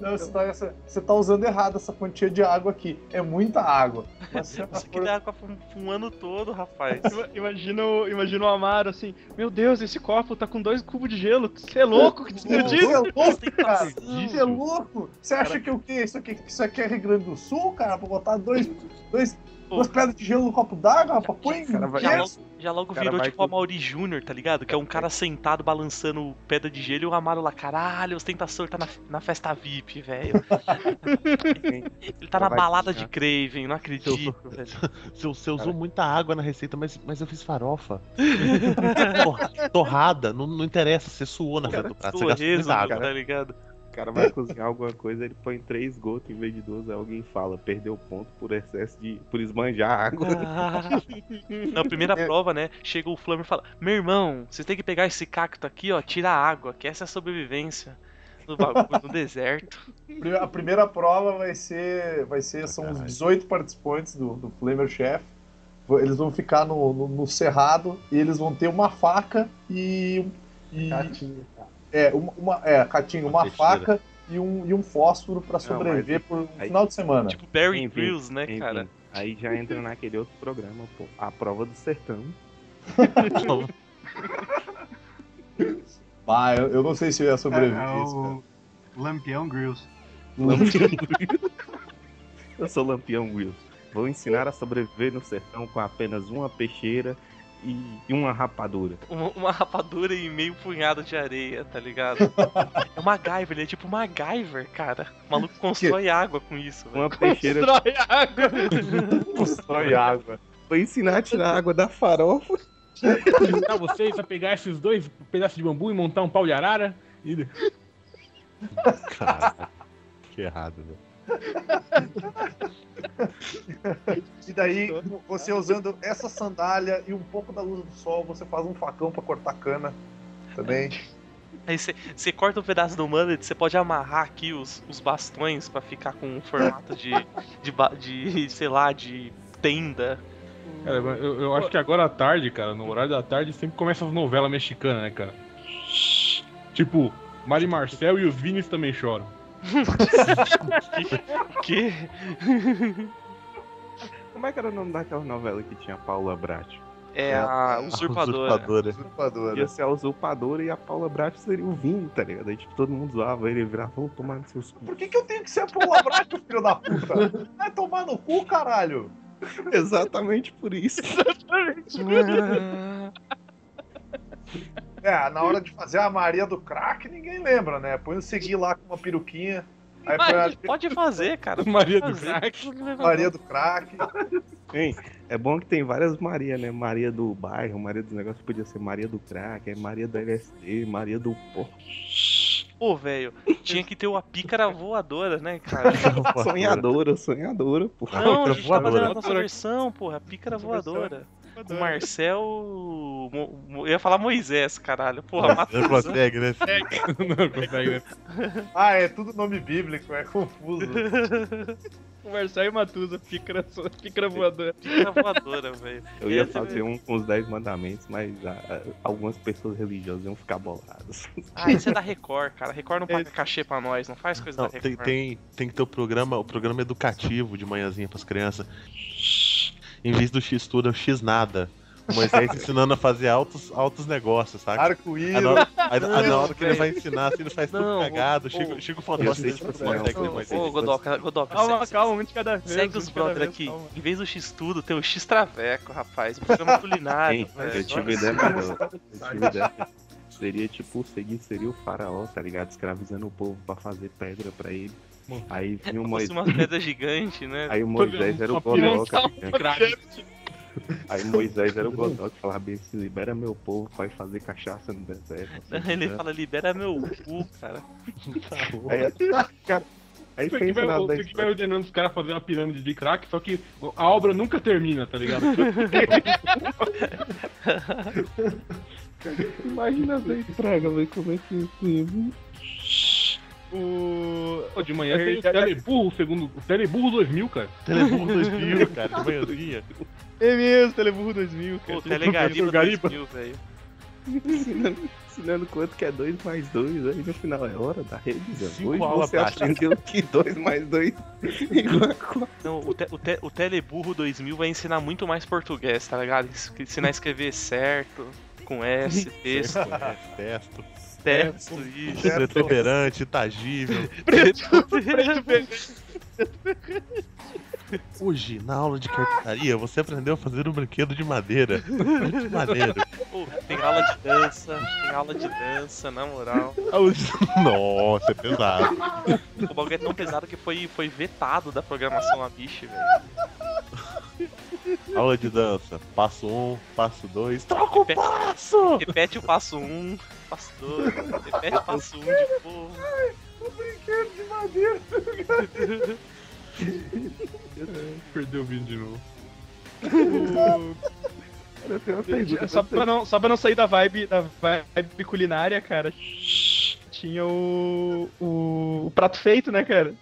Não, você tá, essa- você tá usando errado essa quantia de água aqui. É muita água. Mas se Isso aqui dá água pra um, um ano todo, rapaz. Ima- Imagina, o- imagina o Amaro assim: Meu Deus, esse copo tá com dois cubos de gelo. Você é louco? que Você é louco, cara? Você é louco? Você acha que o quê? Isso aqui, isso aqui é Rio Grande do Sul, cara? Pra botar dois, dois, duas pedras de gelo no copo d'água, rapaz? Põe vai- Já logo, já logo virou tipo a com- Mauri Júnior, tá ligado? Que é um cara sentado balançando pedra de gelo e o Amaro lá, caralho, ostentação tá na, na festa VIP, velho. Ele tá na Vai balada de. Craven, não acredito, velho. Você, você usou muita água na receita, mas, mas eu fiz farofa. Torra- Torrada, não, não interessa, você suou na frente do prato, você gastou água. tá ligado? O cara vai cozinhar alguma coisa, ele põe três gotas em vez de duas, aí alguém fala, perdeu ponto por excesso de. por esbanjar água. Na primeira prova, né? Chega o Flamer e fala: Meu irmão, você tem que pegar esse cacto aqui, ó, tira a água, que essa é a sobrevivência no bagulho, no deserto. A primeira prova vai ser. Vai ser são os 18 participantes do, do Flamer Chef. Eles vão ficar no, no, no cerrado e eles vão ter uma faca e. e Catinha. É, uma, uma- é, Catinho, uma Uma faca e um, e um fósforo pra sobreviver por um final de semana. Tipo Barry Enfim, Grylls, né, enfim, cara? Aí já entra naquele outro programa, pô. A prova do sertão. Ah, eu, eu não sei se eu ia sobreviver É, é isso, cara. o Lampião Grills. Eu sou Lampião Wills. Vou ensinar a sobreviver no sertão com apenas uma peixeira e e uma rapadura. Uma, uma rapadura e meio punhado de areia, tá ligado? É o MacGyver, ele é tipo MacGyver, cara. O maluco constrói água com isso, velho. Uma peixeira Destrói a água. Constrói água. Vou ensinar a tirar água da farofa. ensinar vocês a pegar esses dois pedaços de bambu e montar um pau de arara. E... Caraca, que errado, velho. E daí, você usando essa sandália e um pouco da luz do sol, você faz um facão pra cortar cana também. Aí você corta um pedaço do mullet, você pode amarrar aqui os, os bastões pra ficar com um formato de, de, ba- de, sei lá, de tenda. Cara, eu, eu acho que agora à tarde, cara, no horário da tarde, sempre começa as novelas mexicanas, né, cara? Tipo, Mari Marcel e os Vinis também choram. O quê? Como é que era o nome daquela novela que tinha a Paula Brat? É a usurpadora. Usurpadora. Usurpadora. Ia ser a usurpadora e a Paula Brat seria o vinho, tá ligado? Aí tipo, todo mundo zoava ele e virava, vamos tomar nos seus cu. Por que, que eu tenho que ser a Paula Bracho, filho da puta? Vai tomar no cu, caralho. Exatamente por isso. É, na hora de fazer a Maria do crack, ninguém lembra, né? Põe o seguir lá com uma peruquinha. Aí Mas a pode fazer, cara. pode Maria do fazer. crack. Maria do crack. Hein? É bom que tem várias Maria, né? Maria do bairro, Maria dos negócios, podia ser Maria do crack, é Maria do LSD, Maria do pó. Pô, velho, tinha que ter uma pícara voadora, né, cara? Sonhadora, sonhadora, pô. Não, a gente tá fazendo a nossa versão, porra, pícara voadora. O Marcel. Mo- Mo- Eu ia falar Moisés, caralho. Porra, Não Matusa. consegue, né? Não consegue, né? Ah, é tudo nome bíblico, é confuso. O Marcel e Matusa, pícara, pícara voadora. Pícara voadora, velho. Eu ia Esse, fazer um com os 10 mandamentos, mas ah, algumas pessoas religiosas iam ficar boladas. Ah, isso é da Record, cara. Record não paga cachê pra nós, não faz coisa Não, da tem, Record. tem, tem que ter o programa, o programa educativo de manhãzinha pras crianças. Em vez do X tudo, é o X nada. O Moisés ensinando a fazer altos, altos negócios, saca? Arco-íris. na, hora, que ele vai ensinar, assim, ele faz Não, tudo cagado. ô, o eu fotógrafo sei, e tipo, diz, não, "Moisés, ô, Godoka, Calma, segue, calma, um de cada vez. segue os brother aqui. calma. Em vez do X tudo, tem o X Traveco, rapaz. Um programa culinário, eu tive ideia melhor. Eu tive ideia. Seria tipo, seguir seria o faraó, tá ligado? Escravizando o povo pra fazer pedra pra ele. Aí vinha se Moisés. uma pedra gigante, né? Aí o Moisés era o Godoca. Aí Moisés era o Godoca que falava bem assim, libera meu povo pra ir fazer cachaça no deserto. assim, Ele né? fala, libera meu cu, cara. Aí, cara, aí Isso pensa vai, na isso aqui vai ordenando os caras fazer uma pirâmide de crack, só que a obra nunca termina, tá ligado? Imagina essa entrega, velho, como é que é O. Pô, de manhã tem o Teleburro, segundo. O Teleburro 2000, cara. Teleburro 2000, cara, de manhãzinha. É mesmo, Teleburro 2000, cara. Pô, Telegariba Gariba. 2000, velho. ensinando, ensinando quanto que é 2 mais 2, aí no final é hora da revisão. Cinco Hoje você aprendeu que 2 mais 2 igual a 4. Não, o, te, o, te, o Teleburro 2000 vai ensinar muito mais português, tá ligado? Ens- Ensinar a escrever certo, com S, texto, É, Testo. texto, isso. Pretuberante. Hoje, na aula de carpintaria, você aprendeu a fazer um brinquedo de madeira. Muito maneiro. Pô, tem aula de dança, tem aula de dança, na moral. Nossa, é pesado. O bagulho é tão pesado que foi, foi vetado da programação a bicho, velho. Aula de dança. Passo 1, um, passo 2. Troca o Repete- passo! Repete o passo 1, um, passo 2, repete o passo 1 um de novo. Brinquedo de madeira. Perdeu o vídeo de novo. Pergunta. Só pra, não, só pra não sair da vibe, da vibe culinária, cara. Tinha o, o. o prato feito, né, cara?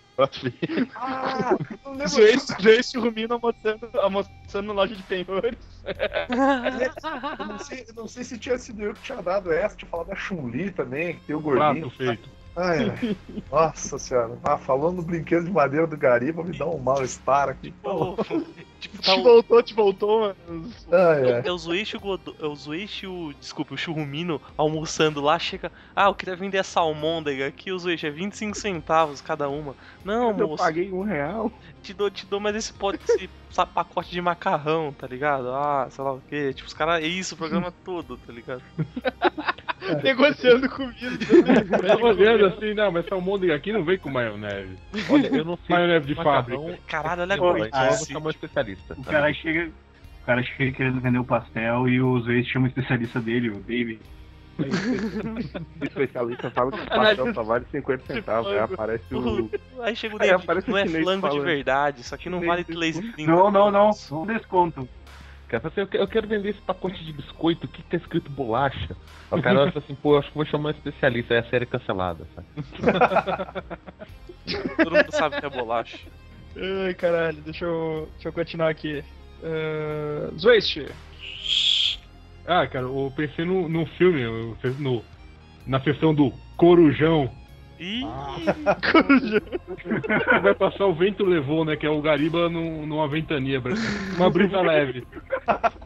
Ah, não lembro. Joyce Rumino almoçando, almoçando na loja de penhores. Eu não, sei, eu não sei se tinha sido eu que tinha dado essa, tinha falado da Chun-Li também, que tem o gordinho. Prato feito. Ai, ai. Nossa senhora. Ah, falando no brinquedo de madeira do Gariba, me dá um mal-estar aqui. Tipo, Te tá o, voltou, te voltou, mano. Ai. é o Zuichi, o Godo- é o Zuichi, o, desculpa, o Churrumino almoçando lá, chega, ah, eu queria vender essa almôndega aqui, o Zuichi, é 25 centavos cada uma. Não, Eu moço, paguei um real. te dou, te dou mais esse, pote, esse sa- pacote de macarrão, tá ligado? Ah, sei lá o quê. Tipo, os caras, é isso o programa todo, tá ligado? Negociando comida. Tava olhando assim, não, mas essa almôndega aqui não vem com maionese. Olha, eu não sei. Maionese de fábrica. Caralho, olha agora. eu vou esse- chamar um especialista. O tá? cara chega. O cara chega querendo vender o pastel e o Zoe chama o especialista dele, o David. O especialista fala que o pastel só vale 50 centavos. Aí aparece o. Aí chega o Aí David, o não é flango de verdade, isso aqui não vale 3 Não, não, não. Um desconto. Cara, fala assim, eu que- eu quero vender esse pacote de biscoito, o que tá escrito bolacha? Aí O cara olha assim, pô, eu acho que vou chamar um especialista, aí a série é cancelada, sabe? Todo mundo sabe que é bolacha. Ai, caralho, deixa eu, deixa eu continuar aqui. Uh, Zwist. Ah, cara, eu pensei no, num filme, no, na sessão do Corujão. Ih, Vai passar o vento levou, né? Que é o Gariba num- numa ventania, uma brisa leve.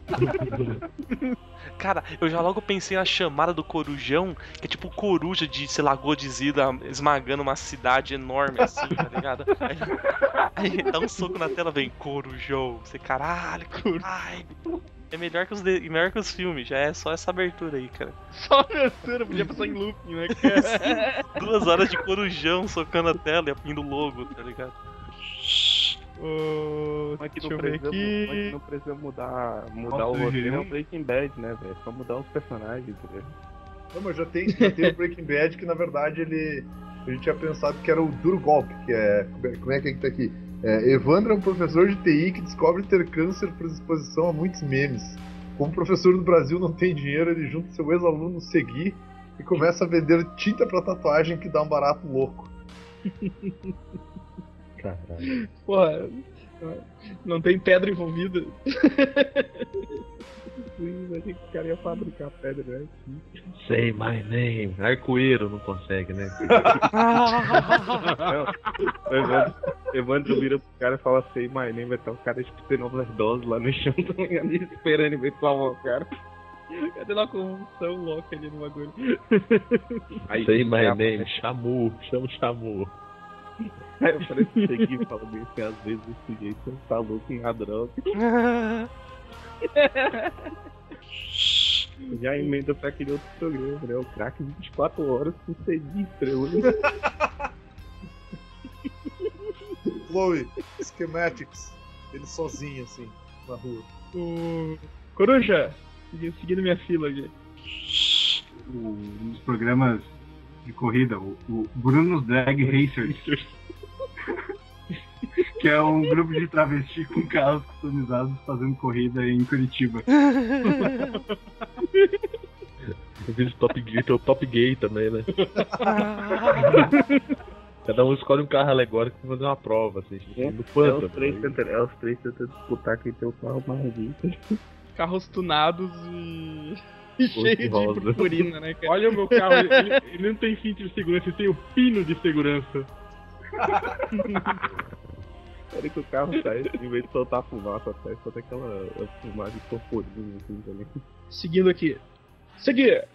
cara, eu já logo pensei na chamada do corujão, que é tipo coruja de, sei lá, Godzilla esmagando uma cidade enorme assim, tá ligado? Aí, aí dá um soco na tela, vem corujão. Você, caralho, caralho. É melhor que, os de- melhor que os filmes, já é só essa abertura aí, cara. Só a abertura, podia passar em looping, né, cara? Duas horas de corujão socando a tela e indo logo, tá ligado? Uh, Mas que deixa não eu ver precisa, mas que aqui. não precisa mudar, mudar Nossa, o roteiro, é o Breaking Bad, né, velho? É só mudar os personagens, entendeu? Não, mas já tem, já tem o Breaking Bad que na verdade ele. A gente tinha pensado que era o duro golpe, que é. Como é que é que tá aqui? É, Evandro é um professor de TI que descobre ter câncer por exposição a muitos memes. Como professor do Brasil não tem dinheiro, ele junta seu ex-aluno Segui e começa a vender tinta pra tatuagem que dá um barato louco. Caralho. Porra, não tem pedra envolvida. Sim, mas que o cara ia fabricar pedra, né? Say my name. Arco-íro não consegue, né? Não, o Evandro, Evandro vira pro cara e fala sei my name, vai estar o cara tendo overdose lá no chão, tá ligado? E esperando em de salvar o cara. Cadê lá convulsão louca ali no bagulho? Aí, Say my aí name. Chamu. Chama o Chamu. Aí aparece o Segui e fala bem assim, às vezes esse jeito tá louco na droga. Já emenda pra aquele outro programa, né? O crack 24 horas com Segui estrela. Chloe, Schematics. Ele sozinho, assim, na rua. O. Coruja! Segui- Seguindo minha fila aqui. O- um dos programas de corrida, o, o Bruno's Drag Racers. Que é um grupo de travesti com carros customizados fazendo corrida em Curitiba. De Top Gear, tem o Top Gay também, né? Cada um escolhe um carro alegórico pra fazer uma prova, assim, tipo, no É os, pântano. três aí. tentando, é os três tentando disputar quem tem o carro mais rico. Carros tunados e. e cheio de purpurina, né, cara? Olha o meu carro, ele, ele- ele não tem cinto de segurança, ele tem o pino de segurança. Olha que o carro sai, em vez de soltar fumaça, sai só tem aquela fumaça de purpurina assim também. Seguindo aqui. Seguir!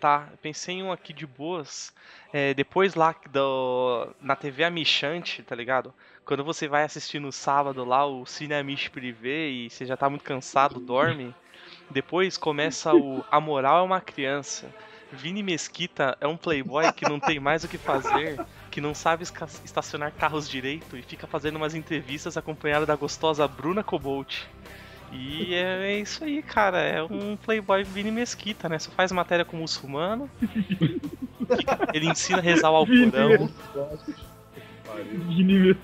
Tá, pensei em um aqui de boas. É, depois lá do, na TV Amichante, tá ligado? Quando você vai assistir no sábado lá o Cine Amish Privé e você já tá muito cansado, dorme. Depois começa o A Moral é uma Criança. Vini Mesquita é um playboy que não tem mais o que fazer, que não sabe estacionar carros direito e fica fazendo umas entrevistas acompanhado da gostosa Bruna Cobolt. E é, é isso aí, cara. É um playboy Vini Mesquita, né? Só faz matéria com muçulmano. ele ensina a rezar o Alcorão. Vini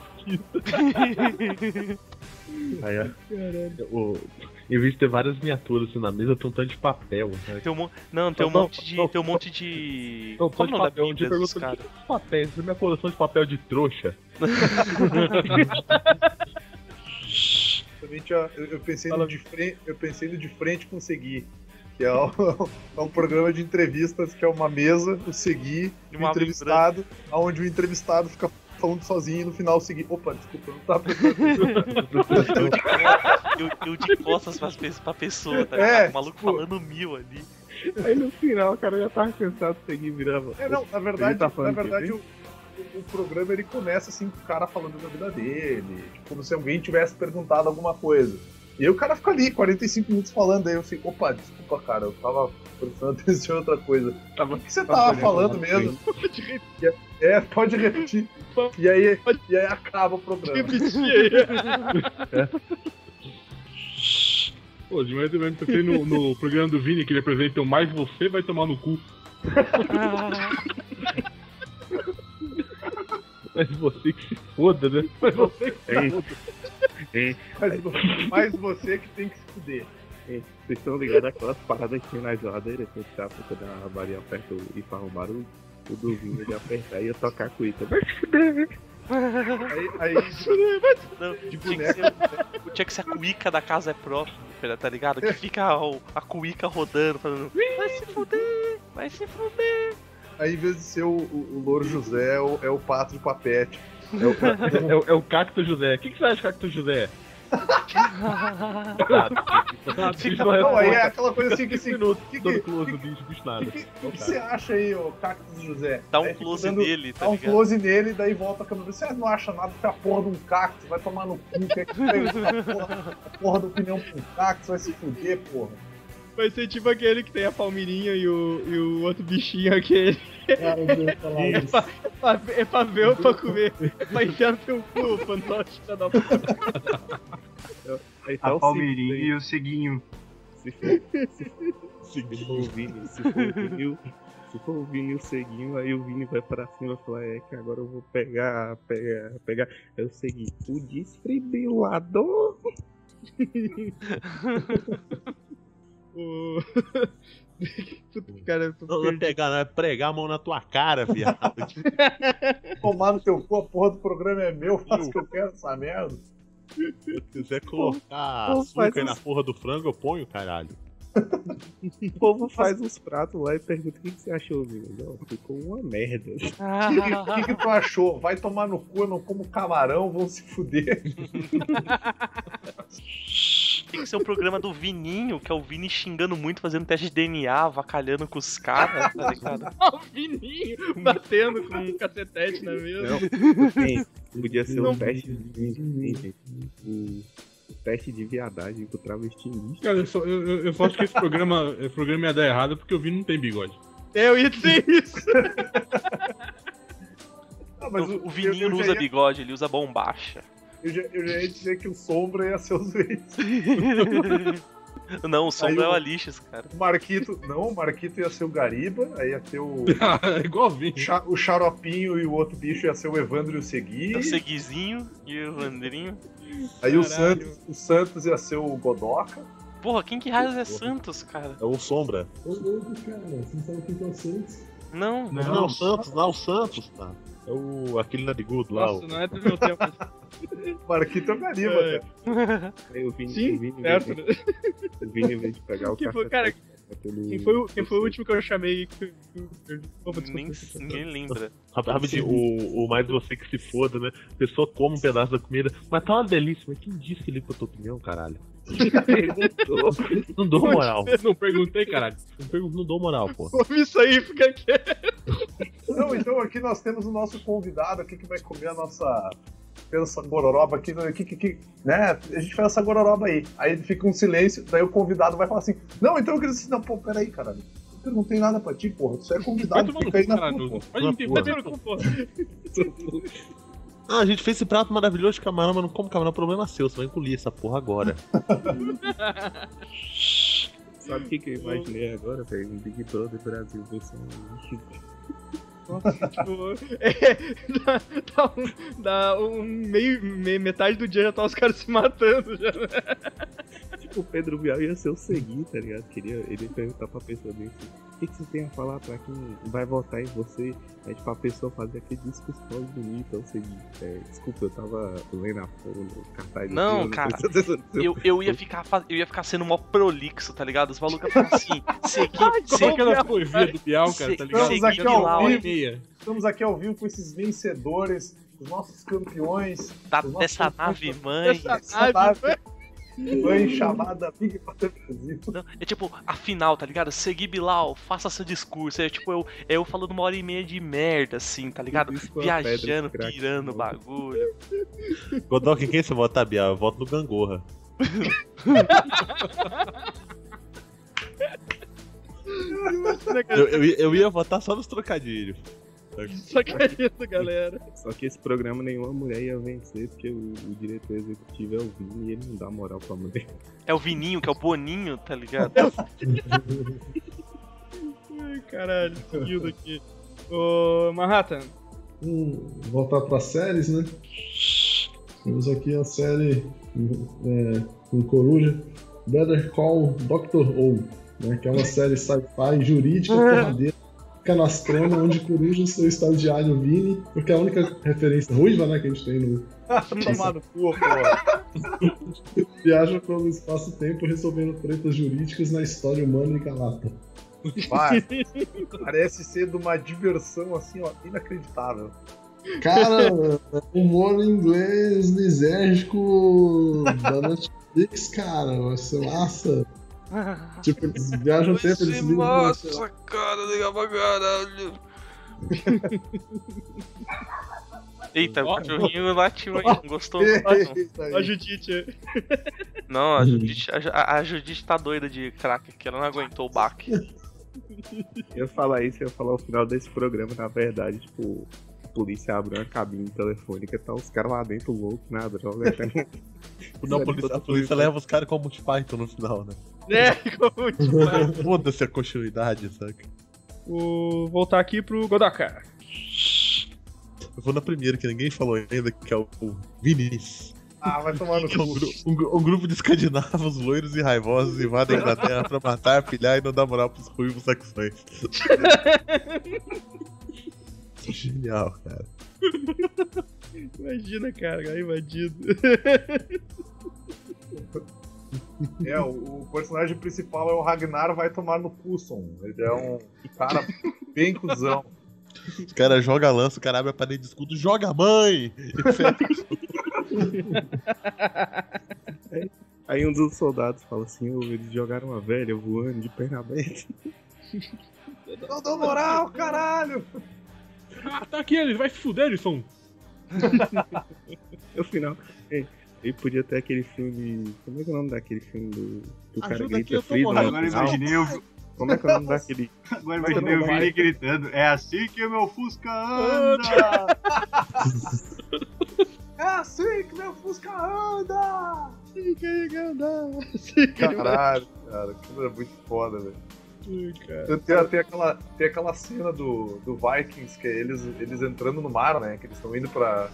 Aí, ó, o- em vez de ter várias miniaturas assim na mesa, tem um tanto de papel. Né? Tem um, não, tem um Não, monte de. não. Tem um monte de. Não, Qual tanto o de nome da papel, onde eu Bíblia dos pergunto caras? que papéis, é minha coleção de papel de trouxa. Eu, eu pensei no de frente, eu pensei no de frente com Segui. Que é um, é um programa de entrevistas que é uma mesa, o seguir, E o uma entrevistado, onde o entrevistado fica falando sozinho e no final seguir. Opa, desculpa, eu não tava Eu, eu de costas pra, pe- pra pessoa, tá É, ligado? O maluco tipo- falando mil ali. Aí no final o cara já tava cansado de seguir virava. É, não, na verdade, tá na verdade o, o- o programa ele começa assim com o cara falando da vida dele, tipo, como se alguém tivesse perguntado alguma coisa. E aí o cara fica ali, 45 minutos falando, aí eu fico, opa, desculpa, cara, eu tava prestando atenção em outra coisa. O que você tava olhando falando mesmo? É, pode repetir. E aí, e aí acaba o programa. Repetir aí. Pô, de mais ou menos pensei no, no programa do Vini que ele apresenta o Mais Você Vai Tomar no Cu. Mas você que se foda, né? Mas você que se foda. Mas, mas você que tem que se fuder. vocês estão ligados àquelas paradas que tinha na geladeira que a gente quando a Maria aperta o- e faz um barulho? O do vinho ele apertar e eu tocar a cuíca. Vai se fuder! Aí, aí Não, de tinha, que ser, tinha que ser a cuíca da casa é própria, tá ligado? Que fica o- a cuíca rodando, falando Vai se fuder, vai se fuder. Aí, em vez de ser o, o, o Louro José, é o, é o Pato de Papete. É o, É, o- é o Cacto José. O que, que você acha de Cacto José? Fica- não, aí é aquela coisa assim que assim. minutos, que- que- close no bicho, bicho O nada. que, que, que você acha aí, ô Cactus José? Dá um close dando- nele, tá Dá um ligado? close nele, daí volta a câmera. Você não acha nada que a porra de um cactus vai tomar no cu, que pega essa porra, a porra da opinião pra um cactus, vai se fuder, porra. Vai ser tipo aquele que tem a palmeirinha e o, e o outro bichinho aquele. Cara, eu ia falar É isso. pra, é pra- é pra ver ou pra comer? É pra enfiar no teu cu, fantoche da puta. Aí tá A o Palmeirinha e o Seguinho. Se for, se, se for o Vini, se for o Vini, se for o Vini e o Seguinho, aí o Vini vai pra cima e falar, é que agora eu vou pegar, pegar, pegar. Aí o Seguinho, o desfibrilador. O... Puta, cara, eu tô Não vai perdido. pegar, não, é pregar a mão na tua cara, viado. Tomar no teu cu, a porra do programa é meu, faço o que eu quero essa merda. Se quiser colocar Pô, açúcar faz aí na uns- porra do frango, eu ponho, caralho. O povo faz uns pratos lá e pergunta o que, que você achou, Vini. Não, ficou uma merda. O que, que, que tu achou? Vai tomar no cu, eu não como camarão, vão se fuder. Tem que ser um programa do Vininho, que é o Vini xingando muito, fazendo teste de DNA, avacalhando com os caras, tá ligado? o fininho batendo com um cacetete na mesa. Ei, podia ser Não. um teste de. O teste de viadagem com o travestinista. Cara, eu só, eu, eu- eu só acho que esse programa, esse programa ia dar errado porque o Vini não tem bigode. Eu ia dizer isso. Mas o, o Vininho não usa ia- bigode, ele usa bombacha. Eu já, eu já ia dizer que o Sombra ia ser os reis. Não, o som Aí não é o- Alixis, cara. O Marquito, não, o Marquito ia ser o Gariba, aí ia ter o, é igual o Vini. Cha- o Xaropinho e o outro bicho ia ser o Evandro e o Segui. O Seguizinho e o Vandrinho. Aí o. Santos, o Santos ia ser o Godoca. Porra, quem que raios é Santos, cara? É o Sombra. Ô, louco, cara. Você não sabe quem que é o Santos? Não. Não, não, o Santos, não, o Santos, tá. É o aquele narigudo lá. Nossa, o- não é do meu tempo. O Marquito é Gariba, É. cara. Aí o Vini, Sim, o Vini, certo. de- o Vini, vez de pegar o foi, cacetete, cara, no- Quem foi, o, quem foi o último que eu chamei? Nem, desculpa. ninguém lembra. Rap- Rapidinho, o, o mais você que se foda, né? A pessoa come um pedaço da comida, mas tá uma delícia. Mas quem disse que limpa a tua opinião, caralho? Não dou moral. Não perguntei, caralho. Não, pergunto, não dou moral, pô. Ouve isso aí, fica quieto. Não, então aqui nós temos o nosso convidado aqui que vai comer a nossa. Fez essa gororoba aqui, né, que, que, que, né? A gente fez essa gororoba aí. Aí fica um silêncio, daí o convidado vai falar assim: Não, então eu queria assim, não, pô, peraí, caralho. Eu perguntei nada pra ti, porra. Tu é convidado, fica aí na caralho. tua, porra. Porra. Ah, a gente fez esse prato maravilhoso de camarão, mas não como camarão, problema é seu. Você vai engolir essa porra agora. Sabe o que, que eu imaginei agora, velho? Um Big Brother Brasil versão é, dá, dá um, dá um meio, me- metade do dia já tá os caras se matando já. O Pedro Bial ia ser o seguinte, tá ligado? Queria, ele ia perguntar pra pessoa dele assim, o que, que você tem a falar pra quem vai votar em você? Aí, tipo, a pessoa fazer aquele discurso bonito, ou seja, é, desculpa, eu tava lendo a no cartaz. Não, cara, seu- Eu, eu, ia ficar, eu ia ficar sendo mó prolixo, tá ligado? Os malucos iam falar assim, segui, segui, aquela poesia do Bial, cara, Se- tá ligado? Estamos aqui segui ao vivo. Estamos aqui ao vivo com esses vencedores, os nossos campeões da- os nossos dessa nave mãe. Essa Essa nave, nave mãe chamada Big Brother Brasil. Não, é tipo, a final, tá ligado? Segui Bilal, faça seu discurso. É tipo, eu, eu falando uma hora e meia de merda, assim, tá ligado? Pedra Viajando, crack, pirando o bagulho. Godok, quem você vota, Bial? Eu voto no Gangorra. Eu, eu, eu ia votar só nos trocadilhos. Só que é isso, galera. Só que esse programa nenhuma mulher ia vencer, porque o, o diretor executivo é o Vini e ele não dá moral pra mulher. É o Vininho, que é o Boninho, tá ligado? Ai, caralho, seguindo aqui. Ô, Manhattan, Hum, voltar para séries, né? Temos aqui a série é, com Coruja, Better Call Dr. O, né? Que é uma série sci-fi jurídica porradeira. Fica nas tramas onde Coruja seu estagiário Vini, porque é a única referência ruiva né, que a gente tem no. Tomar no cu, pô. Viajam pelo espaço-tempo resolvendo tretas jurídicas na história humana e galata. Vai. Parece ser de uma diversão assim, ó, inacreditável. Cara, humor inglês lisérgico da Netflix, cara, vai ser massa. Tipo, eles viajam o tempo, eles pra- Nossa, cara, legal pra caralho. Eita, o cachorrinho latiu aí, não gostou? aí. a Judite. Não, a Judite, a, a Judite tá doida de crack, que ela não aguentou o baque. Eu ia falar isso, eu ia falar o final desse programa, na verdade, tipo, a polícia abre uma cabine telefônica, tá os caras lá dentro loucos na droga. até- Não, a polícia, a polícia leva os caras como Monty Python no final, né? É, como tipo, Foda-se a continuidade, saca? o... voltar aqui pro Godoka. Eu vou na primeira, que ninguém falou ainda, que é o Vinícius. Ah, vai tomar no é um, cu. um gru- um grupo de escandinavos loiros e raivosos invadem a Inglaterra pra matar, pilhar e não dar moral pros ruivos saxões. Genial, cara. Imagina, cara, invadido. É, o, o personagem principal é o Ragnar, vai tomar no Cusson. Ele é um cara bem cuzão. Os caras jogam a lança, o cara abre a parede de escudo, joga a mãe! Aí um dos soldados fala assim, "Ô, eles jogaram uma velha voando de perna aberta. Não dou moral, caralho! Ah, tá aqui ele, vai se fuder, Elisson. No final, é, ele podia ter aquele filme. Como é que é o nome daquele filme do. do cara Ajuda grita aqui, Freedom? Agora imaginei o, Como é que é o nome daquele. agora imaginei o vai. Vini gritando. É assim que o meu Fusca anda! É assim que meu Fusca anda! Sim, Caralho, cara, aquilo é muito foda, velho. Cara. Tem, tem aquela, tem aquela cena do, do Vikings, que é eles, eles entrando no mar, né? Que eles estão indo pra,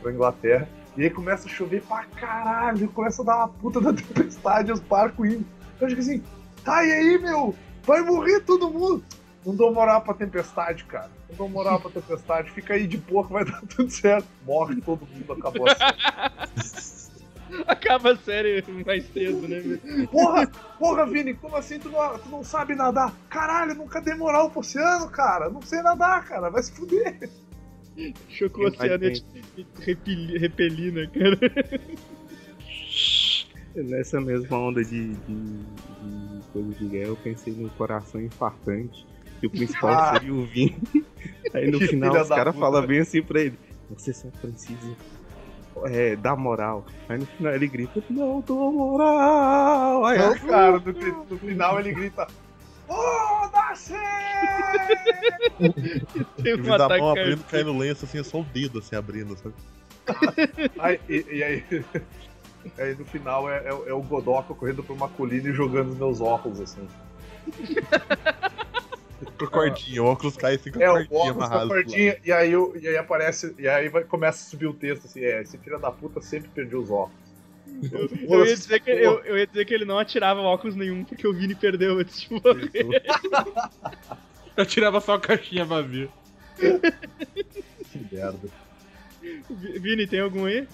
pra Inglaterra. E aí começa a chover pra caralho, começa a dar uma puta da tempestade, os barcos indo. Eu acho que assim, tá e aí, meu? Vai morrer todo mundo! Não dou moral pra tempestade, cara. Não dou moral pra tempestade. Fica aí de pouco, vai dar tudo certo. Morre todo mundo, acabou a série. Acaba a série mais cedo, né? Porra, porra, Vini, como assim tu não, tu não sabe nadar? Caralho, nunca dei moral pro oceano, cara. Não sei nadar, cara. Vai se fuder. Chocou o oceano e repeli, repeli, né, cara? Nessa mesma onda de, de, de coisa de guerra, eu pensei no coração infartante. Que o principal Ah. seria o Vini. Aí no final os caras falam bem assim pra ele: Você só precisa é, dar moral. Aí no final ele grita: Não dou moral. Aí eu, cara, no, no final ele grita: Foda-se! Tem Em um da ataque mão abrindo, cai no lenço, assim, é só o dedo, assim, abrindo, sabe? Aí, e, e aí, aí no final é, é- é o Godoka correndo por uma colina e jogando os meus óculos, assim. Com a cordinha, o óculos cai assim com a É, o cordinha óculos com a cordinha, e aí, o- e aí aparece, e aí vai, começa a subir o texto assim, é, esse filho da puta sempre perdeu os óculos. Eu, eu ia dizer que, eu, eu ia dizer que ele não atirava óculos nenhum porque o Vini perdeu antes de morrer. Eu tirava só a caixinha vazia. Que merda. Vi- Vini, tem algum aí?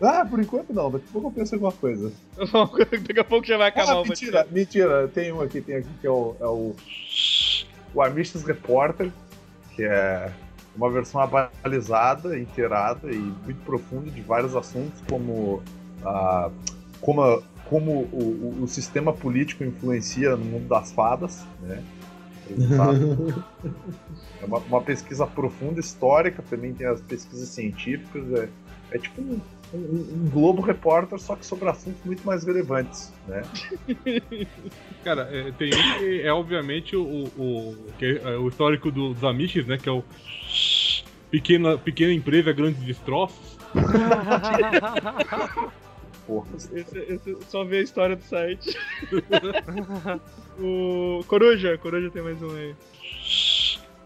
Ah, por enquanto não, daqui a pouco eu penso em alguma coisa. Daqui a pouco já vai acabar Ah, o mentira, mentira, tem um aqui, tem aqui que é o. É o, o Amistus Reporter, que é uma versão abalizada, inteirada e muito profunda de vários assuntos, como, a, como, a- como o, o- o sistema político influencia no mundo das fadas, né? É uma, uma pesquisa profunda, histórica, também tem as pesquisas científicas. É, é tipo um, um- um Globo Repórter, só que sobre assuntos muito mais relevantes, né? Cara, é, tem um que é obviamente o, o, que é o histórico do- dos Amish, né? Que é o pequena, pequena empresa, grandes destroços. Porra. Esse, esse- só ver a história do site. o Coruja, Coruja tem mais um aí.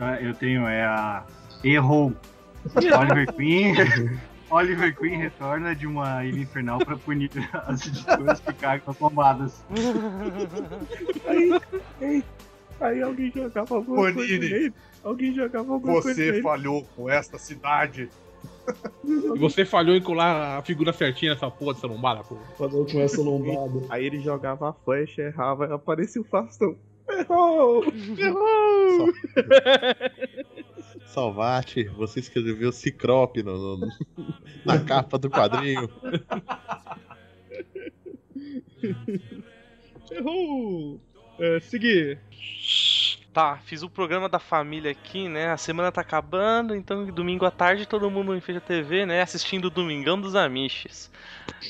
Ah, Eu tenho, é a Errou. Oliver Queen. Oliver Queen retorna de uma ilha infernal pra punir as editoras que cagam as bombadas. Aí, aí, aí alguém jogava alguma coisa Bonini. nele. Alguém jogava alguma coisa Você falhou com esta cidade. E você falhou em colar a figura certinha nessa porra dessa lombada, pô. Falou com essa lombada. Aí ele jogava a flecha, errava, e aparecia o Faustão. Errou! Errou! Salvate, você escreveu Ciclope no, no- na capa do quadrinho. Errou! É, seguir. Tá, fiz o programa da família aqui, né? A semana tá acabando, então domingo à tarde todo mundo em frente à TV, né? Assistindo o Domingão dos Amiches.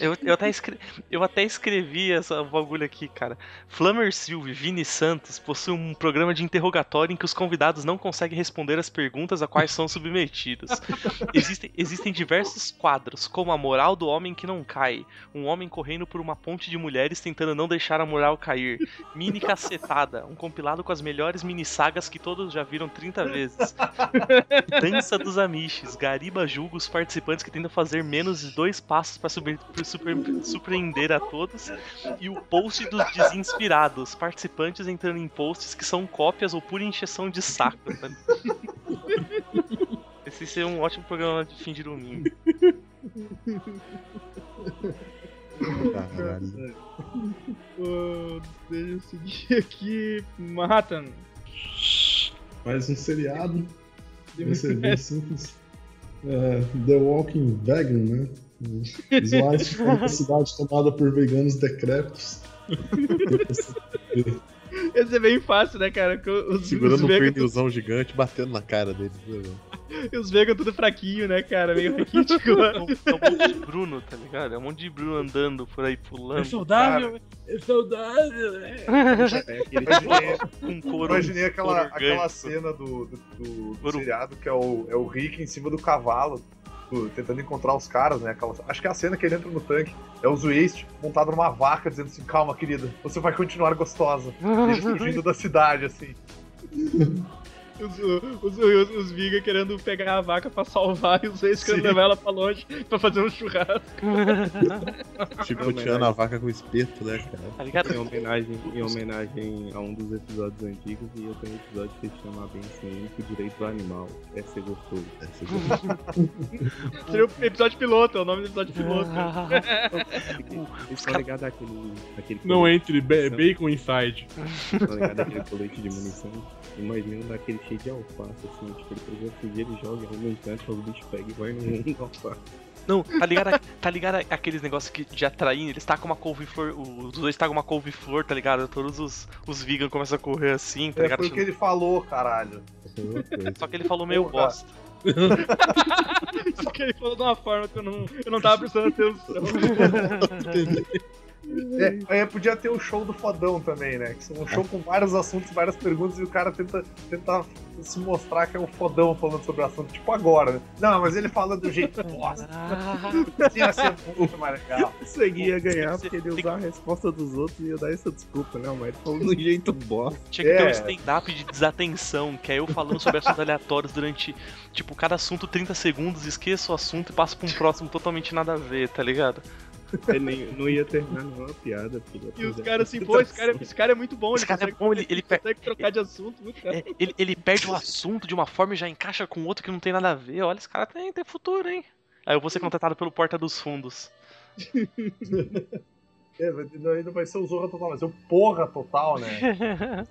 Eu, eu, até, escre... eu até escrevi essa bagulho aqui, cara. Flammer Silva e Vini Santos possuem um programa de interrogatório em que os convidados não conseguem responder as perguntas a quais são submetidos. Existem, existem diversos quadros, como a moral do homem que não cai, um homem correndo por uma ponte de mulheres tentando não deixar a moral cair, Mini Cacetada, um compilado com as melhores mini sagas que todos já viram 30 vezes. Dança dos Amiches, Gariba julga os participantes que tentam fazer menos de dois passos para super, pra super- surpreender a todos. E o post dos desinspirados, participantes entrando em posts que são cópias ou pura encheção de saco. Esse seria um ótimo programa de fim de domingo. Caralho. Deixa eu seguir aqui. Manhattan. Mais um seriado. Vai ser bem simples. É, The Walking Vegan, né? Slice foi uma cidade tomada por veganos decrépitos. Esse é bem fácil, né, cara? Os, Segurando os um vegan, pernilzão gigante, batendo na cara deles. né, velho? os vegan tudo fraquinho, né, cara? Meio raquítico. É um, é um monte de Bruno, tá ligado? É um monte de Bruno andando por aí pulando. É saudável, é saudável, né? É aquele Imaginei, aquela, aquela cena do, do, do- do seriado que é o, é o Rick em cima do cavalo, do- tentando encontrar os caras, né? Aquela- acho que é a cena que ele entra no tanque. É o Waste montado numa vaca, dizendo assim: calma, querida, você vai continuar gostosa. E eles fugindo da cidade, assim. Os, os, os, os vegan querendo pegar a vaca pra salvar e os reis querendo levar ela pra longe pra fazer um churrasco. Chicoteando a vaca com espeto, né, cara? Tá ligado? Em homenagem, em homenagem a um dos episódios antigos, e eu tenho um episódio que se chama bem assim, único direito do animal. É ser gostoso. Essa já- Seria o episódio piloto, é o nome do episódio piloto. Vocês estão ligados àquele, àquele Não entre, ba- bacon inside. Estão ligados àquele colete de munição? Imagina daquele cheio de alface, assim, tipo, ele pega fugir, ele joga, arruma um instante, os bichos pegam e vai no mundo do alface. Não, tá ligado, a- tá ligado a- aqueles negócios que de atrair? Eles tacam uma couve-flor, os dois tacam uma couve-flor, tá ligado? Todos os, os vegan começam a correr assim, tá É, ligado? foi o que ele falou, caralho. É. Só que ele falou meio Porra. bosta. Só que ele falou de uma forma que eu não, eu não tava prestando atenção. É, aí podia ter o show do fodão também, né? Que é um show com vários assuntos, várias perguntas, e o cara tenta, tenta se mostrar que é o fodão falando sobre o assunto, tipo agora, né? Não, mas ele fala do jeito bosta. Assim ia ser muito mais legal. Isso aí ia ganhar porque ele ia usar a resposta dos outros e ia dar essa desculpa, né? Mas ele falou do jeito bosta. Tinha que ter um É. stand-up de desatenção, que é eu falando sobre assuntos aleatórios durante, tipo, cada assunto 30 segundos, esqueço o assunto e passo pra um próximo totalmente nada a ver, tá ligado? É, nem, não ia terminar nenhuma piada, filho. E os caras assim, pô, esse cara, esse cara é muito bom, Esse ele cara é consegue, bom, ele, ele, per- consegue trocar de assunto, muito cara. é, ele, ele perde o assunto de uma forma e já encaixa com outro que não tem nada a ver. Olha, esse cara tem, tem futuro, hein? Aí eu vou ser contratado pelo Porta dos Fundos. É, não, ainda vai ser o Zorra Total, vai ser o Porra Total, né?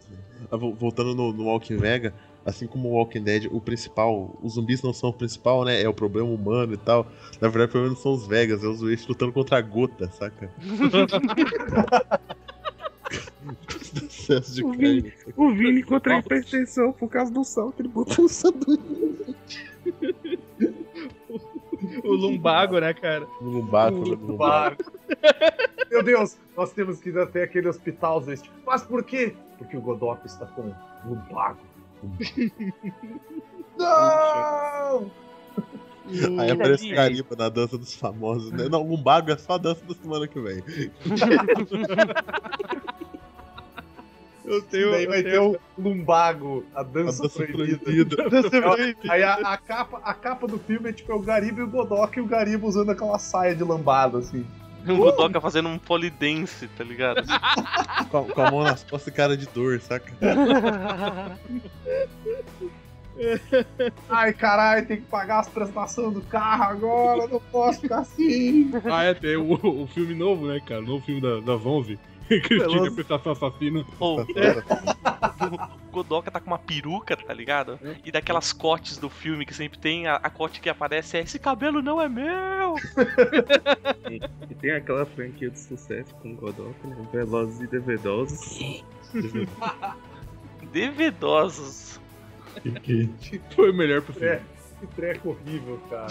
Ah, vo- Voltando no, no Walking Vega, assim como o Walking Dead, o principal, os zumbis não são o principal, né? É o problema humano e tal. Na verdade, o problema não são os Vegas, é os zumbis lutando contra a gota, saca? De O carne. Vini, o Vini contra a hipertensão por causa do sal que ele botou no sanduíche. O lumbago, né, cara? No lumbago, no lumbago. Claro. Meu Deus, nós temos que ir até aquele hospital, Zeste. Mas por quê? Porque o Godok está com lumbago. Não! Aí aparece o Gariba na dança dos famosos, né? Não, lumbago é só a dança da semana que vem. Eu tenho. Daí vai tenho- ter o lumbago, a A dança, dança proibida. proibida. Dança proibida. Aí a, a capa, a capa do filme é tipo é o Gariba e o Godok e o Gariba usando aquela saia de lambada, assim. O Godoka fazendo um polidense, tá ligado? Com, com a mão nas costas e cara de dor, saca? Ai, caralho, tem que pagar as prestações do carro agora, não posso ficar assim. Ah, é, tem o, o filme novo, né, cara? O novo filme da, da Vonve. Cristina. Prestação Assassina. Ou, o Godoka tá com uma peruca, tá ligado? E daquelas cotes do filme que sempre tem, a, a cote que aparece é esse cabelo não é meu! E tem aquela franquia de sucesso com o Godok, né? Velozes e Devedosos. Devedosos. Que, Foi o melhor pro filme. É, que treco horrível, cara.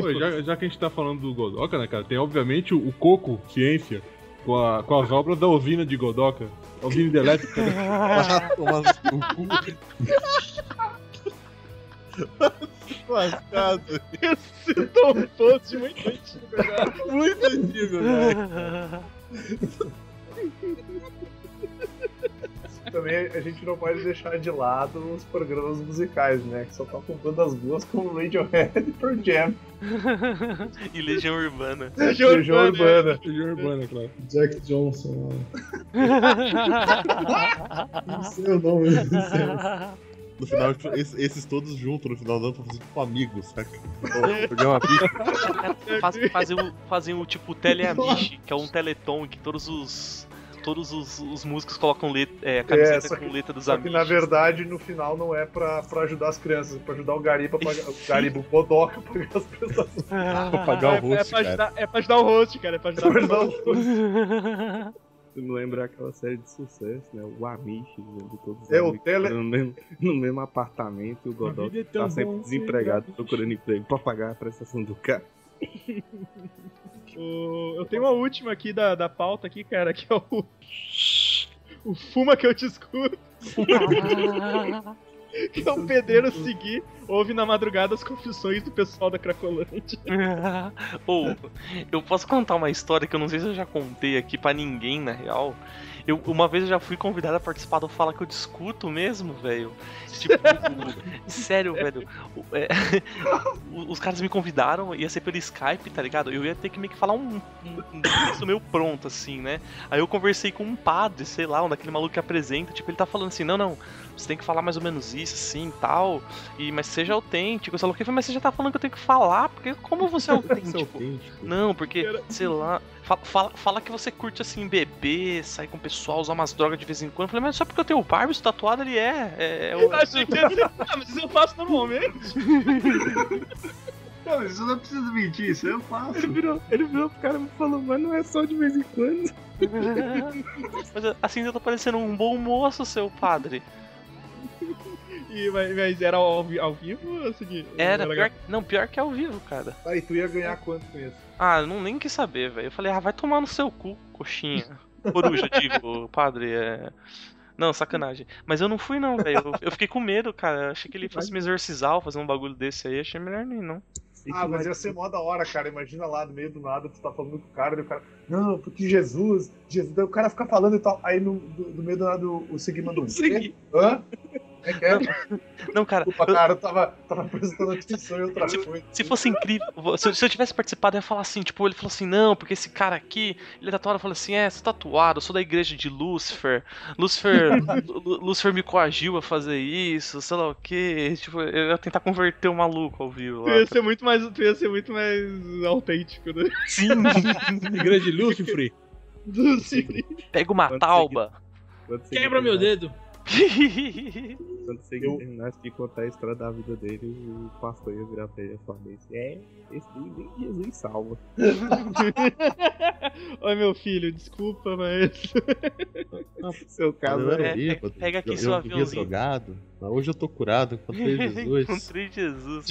Pô, já, já que a gente tá falando do Godoka, né, cara? Tem obviamente o, o Coco Ciência com, a- com as obras da usina de Godoka. A usina de elétrica. Lascado. Citou um post muito antigo, cara. Muito antigo, velho. Também a gente não pode deixar de lado os programas musicais, né? Que só tocam bandas boas como Radiohead e Pearl Jam. e Legião Urbana. Legião Legião Urbana. Urbana. Legião Urbana, claro. Jack Johnson. Não sei o nome. Não sei. No final, tipo, esses, esses todos juntos no final do ano pra fazer tipo amigos, saca? Ô, Programa bicho. Faz, fazem, fazem o tipo Teleamish, que é um teleton que todos os. Todos os, os músicos colocam let, é, camiseta só que- com letra dos Só que amigos. na verdade no final não é pra, pra ajudar as crianças, é pra ajudar o Gariba, pra pagar, o Gariba, o Godoka a pagar as prestações. Pra pagar o É, é, rosto, pra cara. ajudar, é pra ajudar o host, cara. É pra ajudar Pra o host. me lembra aquela série de sucesso, né? O Amish, onde todos os É, o tele- no mesmo, no mesmo apartamento e o vida é tá sempre desempregado, procurando emprego pra pagar a prestação do carro. O- eu tenho uma última aqui da, da pauta aqui, cara, que é o. O Fuma que eu te escuto. que é o pedreiro seguir, ouve na madrugada as confissões do pessoal da Cracolândia. Ou, eu posso contar uma história que eu não sei se eu já contei aqui pra ninguém, na real. Eu, uma vez eu já fui convidado a participar do Fala Que Eu Discuto mesmo, velho. Tipo, sério, velho. É, os caras me convidaram, ia ser pelo Skype, tá ligado? Eu ia ter que meio que falar um, um, um texto meio pronto, assim, né? Aí eu conversei com um padre, sei lá, um daquele maluco que apresenta, tipo, ele tá falando assim, não, não, você tem que falar mais ou menos isso, assim, tal, e, mas seja autêntico, sei lá o que, mas você já tá falando que eu tenho que falar, porque como você é autêntico? Não, porque, sei lá, fa- fala, fala que você curte assim, beber, sair com o pessoal, usar umas drogas de vez em quando. Eu falei, mas só porque eu tenho o Barbies tatuado, ele é. é, é o- Eu achei que ser. Ah, mas isso eu faço normalmente. Não, mas isso não precisa mentir, isso eu faço. Ele virou, ele virou pro cara e falou, mas não é só de vez em quando. Mas assim eu tô parecendo um bom moço, seu padre. E, mas, mas era ao, ao vivo ou eu segui? Era, pior, não, pior que ao vivo, cara. Aí tu ia ganhar quanto com isso? Ah, eu não nem quis saber, velho. Eu falei, ah, vai tomar no seu cu, coxinha. Coruja, digo, padre, é. Não, sacanagem. Mas eu não fui, não, velho. Eu, eu fiquei com medo, cara. Eu achei que ele fosse me exorcizar ou fazer um bagulho desse aí. Achei melhor nem, não. Ah, mas ia ser mó da hora, cara. Imagina lá no meio do nada, tu tá falando com o cara, e o cara, não, porque Jesus, Jesus, daí o cara fica falando e tal. Aí no, do, do meio do nada o, o um. Segui. Hã? É que é? Não, cara, Desculpa, cara, eu tava, tava prestando atenção em outra coisa. Se fosse incrível, se eu, se eu tivesse participado, eu ia falar assim, tipo, ele falou assim, não, porque esse cara aqui, ele é tatuado, eu falei assim, é, sou tatuado, eu sou da igreja de Lúcifer, Lúcifer, Lúcifer me coagiu a fazer isso, sei lá o que, tipo, eu ia tentar converter o maluco ao vivo Tu lá. ia ser muito mais, tu ia ser muito mais autêntico, né? Sim, Igreja de Lúcifer. pega uma Quando tauba. Quebra meu dedo. Quando você Eu- terminasse de contar a história da vida dele, o pastor ia virar pra ele e falar assim, é, esse nem Jesus salva. Oi, meu filho, desculpa, mas. Seu caso eu era é, bêbado. pega aqui eu, seu eu drogado, mas hoje eu tô curado, encontrei Jesus. Encontrei Jesus.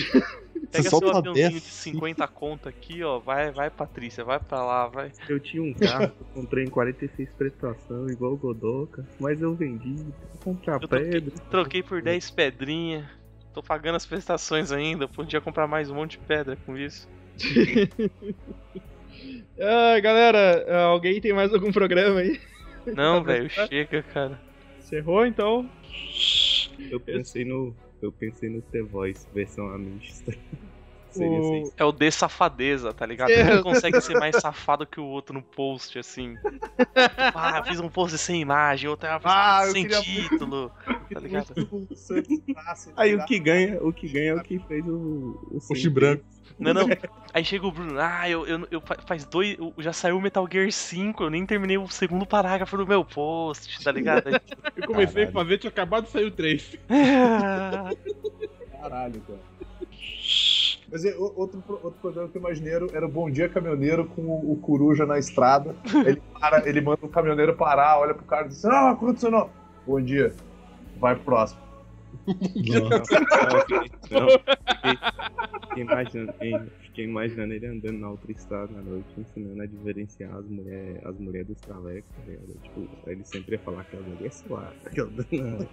Pega seu aviãozinho de dessa, 50 conto aqui, ó. Vai, vai, Patrícia, vai pra lá, vai. Eu tinha um carro que eu comprei em 46 prestação, igual o Godoka, mas eu vendi pra comprar Eu troquei, pedra. troquei por 10 pedrinha. Tô pagando as prestações ainda. Podia comprar mais um monte de pedra com isso. Ah, galera, alguém tem mais algum programa aí? Não, velho, chega, cara. Encerrou então? Eu pensei no. Eu pensei no The Voice, versão Amish. Seria O- assim. É o de safadeza, tá ligado? É. Ninguém consegue ser mais safado que o outro no post, assim. Ah, eu fiz um post sem imagem, outro ah, Ah, eu sem queria- título. Tá ligado? O Aí o que ganha, o que ganha é o que fez o. O Post branco. Não, não. Aí chega o Bruno, ah, eu, eu, eu fa- faz dois. eu- Já saiu o Metal Gear 5, eu nem terminei o segundo parágrafo do meu post, tá ligado? Aí- Eu comecei a Caralho. fazer, tinha acabado de sair o 3. Caralho, cara. Mas é, outro, outro programa que eu imaginei era era o Bom Dia Caminhoneiro com o, o Coruja na estrada. Ele, para, ele manda o caminhoneiro parar, olha pro cara e diz: Não, aconteceu não. Bom dia. Vai pro próximo. Fiquei- imaginando, fiquei, imaginando ele andando na outra estrada na noite, ensinando a diferenciar as mulheres as mulher dos travecos, tá ligado? Tipo, ele sempre ia falar que a mulher é suave. aquela- Não,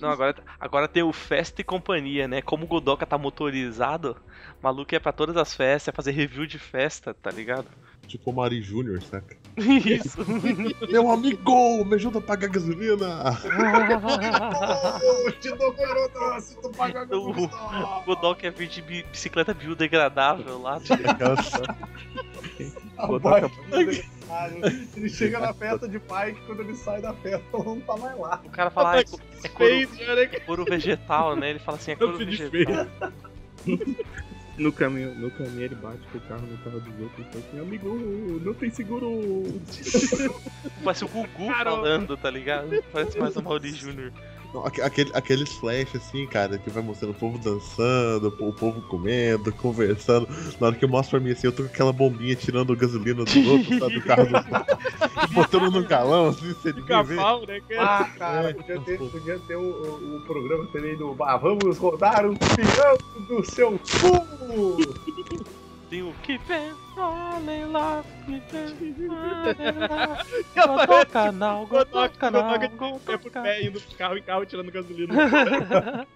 Não, agora, agora tem o Festa e Companhia, né? Como o Godoka tá motorizado, o maluco ia pra todas as festas, ia fazer review de festa, tá ligado? Tipo o Mari Júnior, saca? Isso. Meu amigo, me ajuda a pagar gasolina. Te dou carona, se tu pagar o, o ia vir de bi- bicicleta biodegradável lá. Ele chega na festa de bike, quando ele sai da festa, não tá mais lá. O cara fala, ah, é, co- é couro, couro vegetal, né? Ele fala assim, é couro vegetal. No caminho, no caminho ele bate com o carro no carro dos outros e fala assim, amigo, não tem seguro. Parece o Gugu falando, tá ligado? Parece mais o Mauri Júnior. Aquele, aqueles flash assim, cara, que vai mostrando o povo dançando, o povo comendo, conversando. Na hora que mostra pra mim assim, eu tô com aquela bombinha tirando gasolina do outro, sabe? Do carro do e botando no galão, assim, você ninguém vê. Né, cara? Ah, cara, É, podia ter, podia ter o, o, o programa também do ah, Vamos rodar um piano do seu cu! Tem o Keep it falling love. Godó canal, Godó canal, É Godó por pé, indo carro em carro, tirando gasolina.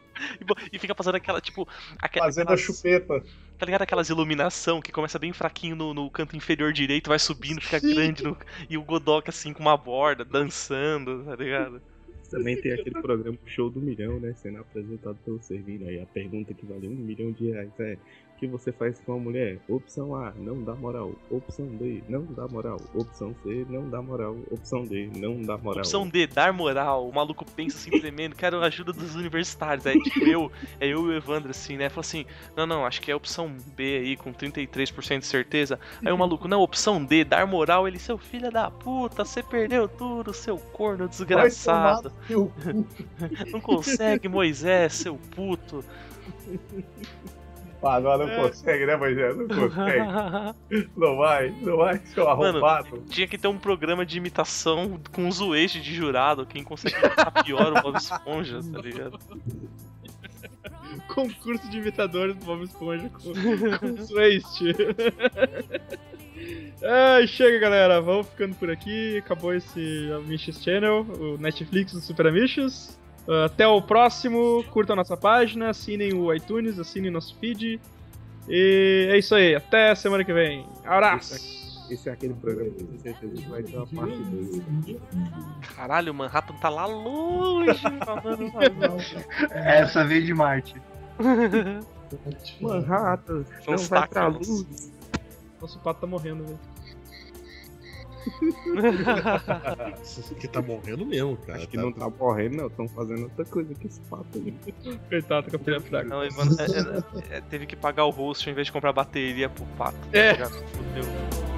E E fica fazendo aquela, tipo. aque- Fazendo a chupeta. Tá ligado aquelas iluminação que começa bem fraquinho no, no canto inferior direito, vai subindo, fica grande, no- e o Godoka assim com uma borda, dançando, tá ligado? Também tem aquele programa Show do Milhão, né? Sendo apresentado pelo Servino. Aí a pergunta que vale um milhão de reais é: que você faz com a mulher? Opção A, não dá moral. Opção B, não dá moral. Opção C, não dá moral. Opção D, não dá moral. Opção D, dar moral. O maluco pensa assim, tremendo, quero a ajuda dos universitários. Aí, tipo, eu, é eu e o Evandro, assim, né? Fala assim, não, não, acho que é a opção B aí, com 33% de certeza. Aí o maluco, não, opção D, dar moral. Ele, seu filho da puta, você perdeu tudo, seu corno desgraçado. Não consegue, Moisés, seu puto. Ah, agora não consegue, né, Moisés? Não consegue. Não vai, não vai, seu arrombado. Tinha que ter um programa de imitação com os eixos de jurado. Quem consegue imitar pior o Bob Esponja, tá ligado? Concurso de imitadores do Bob Esponja com, com Swayze. Ai, chega, galera. Vamos ficando por aqui. Acabou esse Amish Channel, o Netflix do Super Amish. Até o próximo. Curtam nossa página, assinem o iTunes, assinem nosso feed. E é isso aí. Até semana que vem. Abraço! esse é aquele programa que certeza que vai ter uma parte 2. Caralho, o Manhattan tá lá longe, falando Essa veio de Marte. Manhattan, não vai pra luz. Nosso pato tá morrendo, velho. Que tá morrendo mesmo, cara. Acho que não tá morrendo, não. Estão fazendo outra coisa que esse pato aí. Coitado, com a filha fraca. Não, Ivan, é- é- é- teve que pagar o host ao invés de comprar bateria pro pato. É. Fudeu.